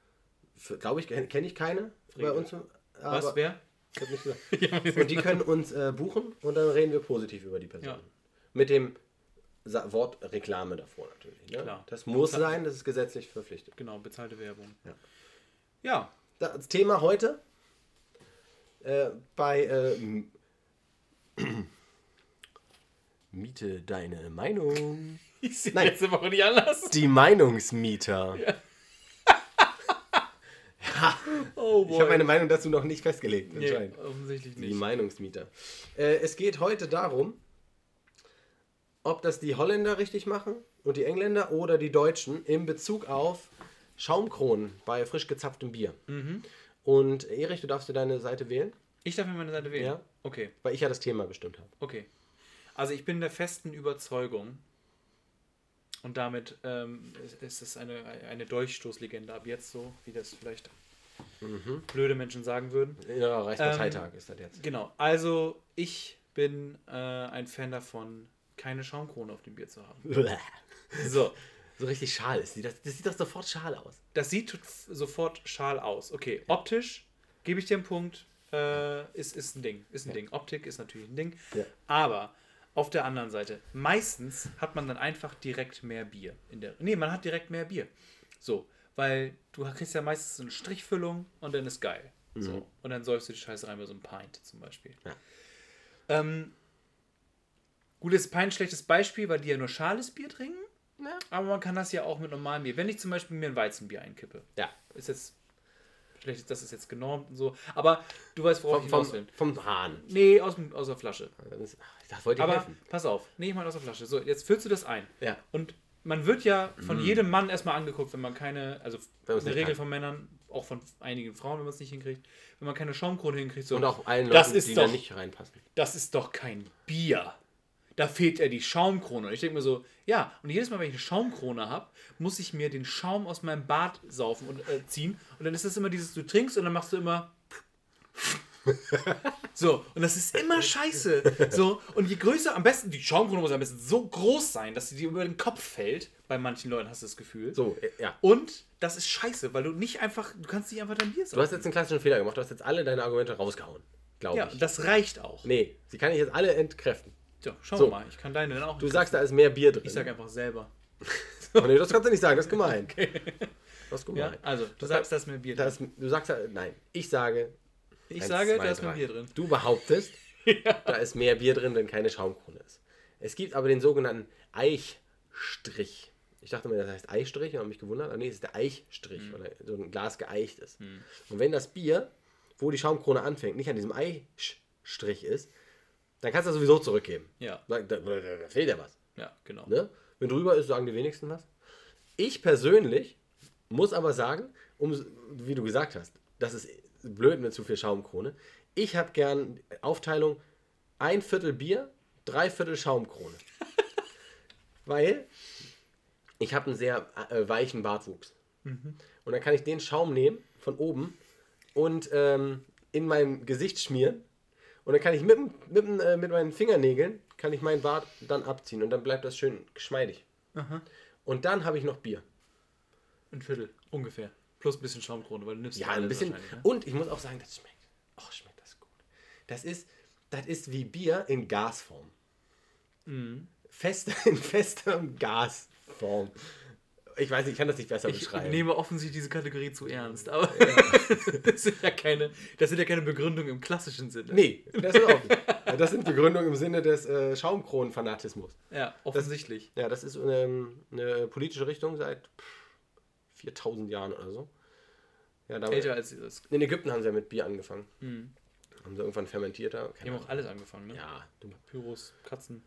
Glaube ich, kenne ich keine bei Frege. uns. Was, wer? Ich nicht gesagt. (laughs) Und die können uns äh, buchen und dann reden wir positiv über die Person. Ja. Mit dem Sa Wort Reklame davor natürlich. Ne? Klar. Das muss Bezahlt- sein, das ist gesetzlich verpflichtet. Genau, bezahlte Werbung. Ja. Ja. Das Thema heute äh, bei äh, (clears throat) Miete deine Meinung. (laughs) Ich sehe Nein. letzte Woche nicht anders. Die Meinungsmieter. (laughs) Oh Ich habe meine Meinung dazu noch nicht festgelegt, nee, offensichtlich Die nicht. Meinungsmieter. Äh, es geht heute darum, ob das die Holländer richtig machen und die Engländer oder die Deutschen in Bezug auf Schaumkronen bei frisch gezapftem Bier. Mhm. Und Erich, du darfst dir deine Seite wählen, Ich darf mir meine Seite wählen. Ja. Okay, weil ich ja das Thema bestimmt habe. okay. Also ich bin der festen Überzeugung, und damit ähm, ist, es eine, eine Durchstoßlegende ab jetzt so, wie das vielleicht blöde Menschen sagen würden. Ja, Reichsparteitag ist das jetzt. Genau, also ich bin äh, ein Fan davon, keine Schaumkrone auf dem Bier zu haben. So, so richtig schal ist die. Das, das sieht doch sofort schal aus. das sieht sofort schal aus. Okay, optisch gebe ich dir einen Punkt, äh, ist, ist ein Ding. Ist ein Ding. Optik ist natürlich ein Ding. Ja. Aber auf der anderen Seite, meistens hat man dann einfach direkt mehr Bier. In der, nee, man hat direkt mehr Bier. So, weil du kriegst ja meistens so eine Strichfüllung und dann ist geil. So, und dann säufst du die Scheiße rein bei so einem Pint zum Beispiel. Ja. Ähm, gutes Pint, schlechtes Beispiel, weil die ja nur schales Bier trinken. Ja. Aber man kann das ja auch mit normalem Bier. Wenn ich zum Beispiel mir ein Weizenbier einkippe, Ja. ist jetzt schlecht, das ist jetzt genormt und so. Aber du weißt, worauf Vom, ich vom, hinaus will. vom Hahn. Nee, aus, aus der Flasche. Das- Ich dachte, wollte dir Aber helfen. pass auf, nee, ich meine aus der Flasche. So, jetzt füllst du das ein. Ja. Und man wird ja von jedem Mann erstmal angeguckt, wenn man keine, also in der Regel kann. von Männern, auch von einigen Frauen, wenn man es nicht hinkriegt, wenn man keine Schaumkrone hinkriegt, so, Und auch allen das Leuten, ist die doch, da nicht reinpassen. das ist doch kein Bier. Da fehlt ja die Schaumkrone. Und ich denke mir so, ja, und jedes Mal, wenn ich eine Schaumkrone habe, muss ich mir den Schaum aus meinem Bart saufen und äh, ziehen. Und dann ist das immer dieses, du trinkst und dann machst du immer. (laughs) So, und das ist immer scheiße. So, und je größer, am besten, die Schaumkrone muss am besten so groß sein, dass sie dir über den Kopf fällt. Bei manchen Leuten hast du das Gefühl. So, äh, ja. Und das ist scheiße, weil du nicht einfach, du kannst nicht einfach dein Bier saufen. Du hast jetzt einen klassischen Fehler gemacht. Du hast jetzt alle deine Argumente rausgehauen. Glaube ja, ich. das reicht auch. Nee, sie kann ich jetzt alle entkräften. Ja, schau So. mal, ich kann deine dann auch. Du sagst, da ist mehr Bier drin. ich sag einfach selber. (laughs) oh, nee, das kannst du nicht sagen, das ist gemein. (laughs) Das ist Ja, gemein. also, du Das sagst, da ist mehr Bier drin. ist, du sagst, ja- nein, ich sage, Ich eins, sage, zwei, da ist mehr. Bier drin. Du behauptest, (laughs) da ist mehr Bier drin, wenn keine Schaumkrone ist. Es gibt aber den sogenannten Eichstrich. Ich dachte mir, das heißt Eistrich und habe mich gewundert. Aber nee, es ist der Eichstrich, Mhm. weil so ein Glas geeicht ist. Und wenn das Bier, wo die Schaumkrone anfängt, nicht an diesem Eichstrich ist, dann kannst du das sowieso zurückgeben. Ja, Da, da, da, fehlt ja was. ja, genau. Ne? Wenn drüber ist, sagen die wenigsten was. Ich persönlich muss aber sagen, um, wie du gesagt hast, das ist blöd mit zu viel Schaumkrone. Ich habe gern Aufteilung ein Viertel Bier, drei Viertel Schaumkrone. (laughs) Weil ich habe einen sehr äh, weichen Bartwuchs. Und dann kann ich den Schaum nehmen von oben und ähm, in mein Gesicht schmieren. Und dann kann ich mit, mit, äh, mit meinen Fingernägeln kann ich meinen Bart dann abziehen und dann bleibt das schön geschmeidig. Und dann habe ich noch Bier. Ein Viertel, ungefähr. Plus ein bisschen Schaumkrone, weil du nimmst Ja, ein bisschen. ne? Und ich muss auch sagen, das schmeckt. Oh, schmeckt das gut. Das ist, das ist wie Bier in Gasform. Mhm. Fest, (laughs) in fester Gasform. Ich weiß, ich kann das nicht besser Ich beschreiben. nehme offensichtlich diese Kategorie zu ernst, aber (laughs) das, sind ja keine, das sind ja keine Begründungen im klassischen Sinne. Nee, das ist auch nicht. Das sind Begründungen im Sinne des äh, Schaumkronenfanatismus. Ja, offensichtlich. Ja, das ist ähm, eine politische Richtung seit pff, 4000 Jahren oder so. Ja, da Kälter als das. in Ägypten haben sie ja mit Bier angefangen. Mhm. Haben sie irgendwann fermentiert da. Die haben auch alles angefangen, ne? Ja, Pyros, Katzen.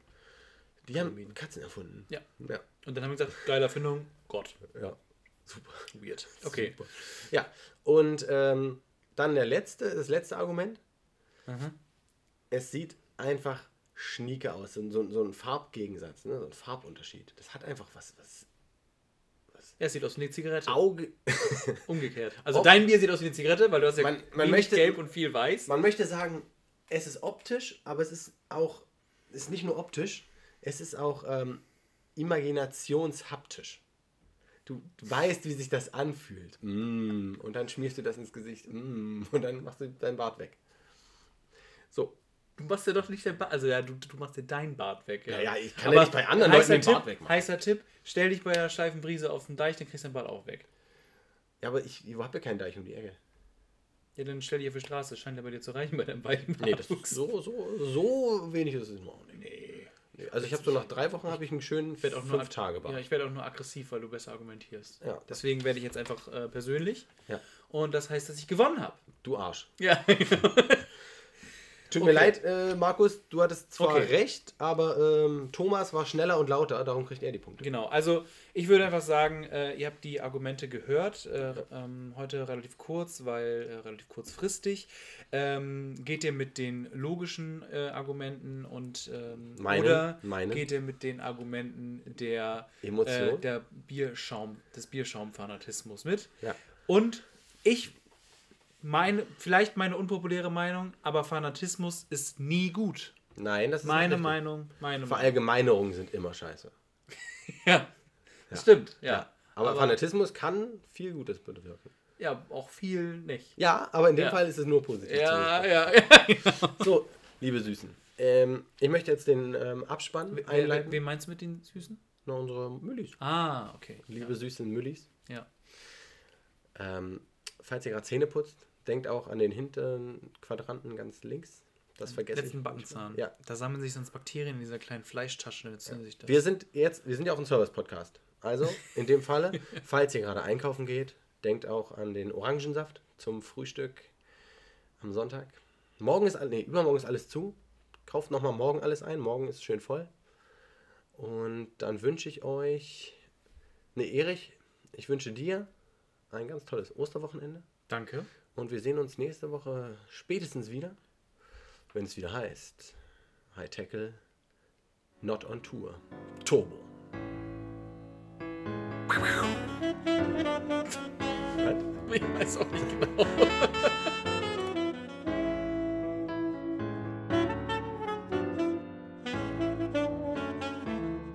die haben. Katzen erfunden. Ja. Ja, Und dann haben wir gesagt, geile Erfindung, Gott. ja. Super. Weird. Okay. Super. Ja, und ähm, dann der letzte, das letzte Argument. Mhm. Es sieht einfach schnieke aus. So, so, ein Farbgegensatz, ne? so ein Farbunterschied. Das hat einfach was, was Ja, es sieht aus wie eine Zigarette. Auge. (laughs) Umgekehrt. Also Ob- dein Bier sieht aus wie eine Zigarette, weil du hast ja Man- man möchte- gelb und viel weiß. Man möchte sagen, es ist optisch, aber es ist auch, es ist nicht nur optisch, es ist auch ähm, imaginationshaptisch. Du, du weißt, wie sich das anfühlt. Mm, und dann schmierst du das ins Gesicht. Mm, und dann machst du dein Bart weg. So. Du machst dir doch nicht dein Bart, also ja, du, du machst dir dein Bart weg. Ja, ja, ich kann ja nicht bei anderen Leuten den Tipp, Bart wegmachen. Heißer Tipp, stell dich bei der steifen Brise auf den Deich, dann kriegst du dein Bart auch weg. Ja, aber ich, ich habe ja keinen Deich um die Ecke. Ja, dann stell dich auf die Straße, scheint ja bei dir zu reichen bei deinem beiden Nee, das ist so, so, so wenig ist es noch nicht. Also ich habe so nach drei Wochen habe ich einen schönen Ich werde auch nur fünf Tage Bart. Ja, ich werde auch nur aggressiv, weil du besser argumentierst. Ja. Deswegen werde ich jetzt einfach äh, persönlich. Ja. Und das heißt, dass ich gewonnen habe. Du Arsch. Ja. (laughs) (laughs) Tut Okay. mir leid, äh, Markus, du hattest zwar Okay. recht, aber ähm, Thomas war schneller und lauter, darum kriegt er die Punkte. Genau, also ich würde einfach sagen, äh, ihr habt die Argumente gehört. Äh, ähm, heute relativ kurz, weil äh, relativ kurzfristig. Ähm, geht ihr mit den logischen äh, Argumenten und ähm, Meinen, oder meinen. geht ihr mit den Argumenten der, Emotion. äh, der Bierschaum, des Bierschaumfanatismus mit? Ja. Und ich meine, vielleicht meine unpopuläre Meinung, aber Fanatismus ist nie gut. Nein, das ist Meine. Meinung, meine Meinung. Verallgemeinerungen sind immer scheiße. (laughs) Ja, das stimmt, ja. Aber, Aber- Fanatismus kann viel Gutes bewirken. Ja, auch viel nicht. Ja, aber in dem Ja. Fall ist es nur positiv. Ja, ja, (laughs) ja. sehen. So, liebe Süßen. Ähm, ich möchte jetzt den ähm, Abspann Wer, wer, einleiten. wen meinst du mit den Süßen? Na, unsere Müllis. Ah, okay. Liebe süßen Müllis. Ja. Ähm, falls ihr gerade Zähne putzt, denkt auch an den hinteren Quadranten ganz links. Das vergesse Letzten ich. Backenzahn. Ja. Da sammeln sich sonst Bakterien in dieser kleinen Fleischtasche. Das. Wir sind jetzt, wir sind ja auch ein Service-Podcast. Also, in dem Falle, (laughs) falls ihr gerade einkaufen geht, denkt auch an den Orangensaft zum Frühstück am Sonntag. Morgen ist, nee, übermorgen ist alles zu. Kauft nochmal morgen alles ein. Morgen ist schön voll. Und dann wünsche ich euch, nee, Erich, ich wünsche dir ein ganz tolles Osterwochenende. Danke. Und wir sehen uns nächste Woche spätestens wieder, wenn es wieder heißt High Tackle, Not on Tour, Turbo. (laughs) Ich weiß auch nicht genau. (laughs)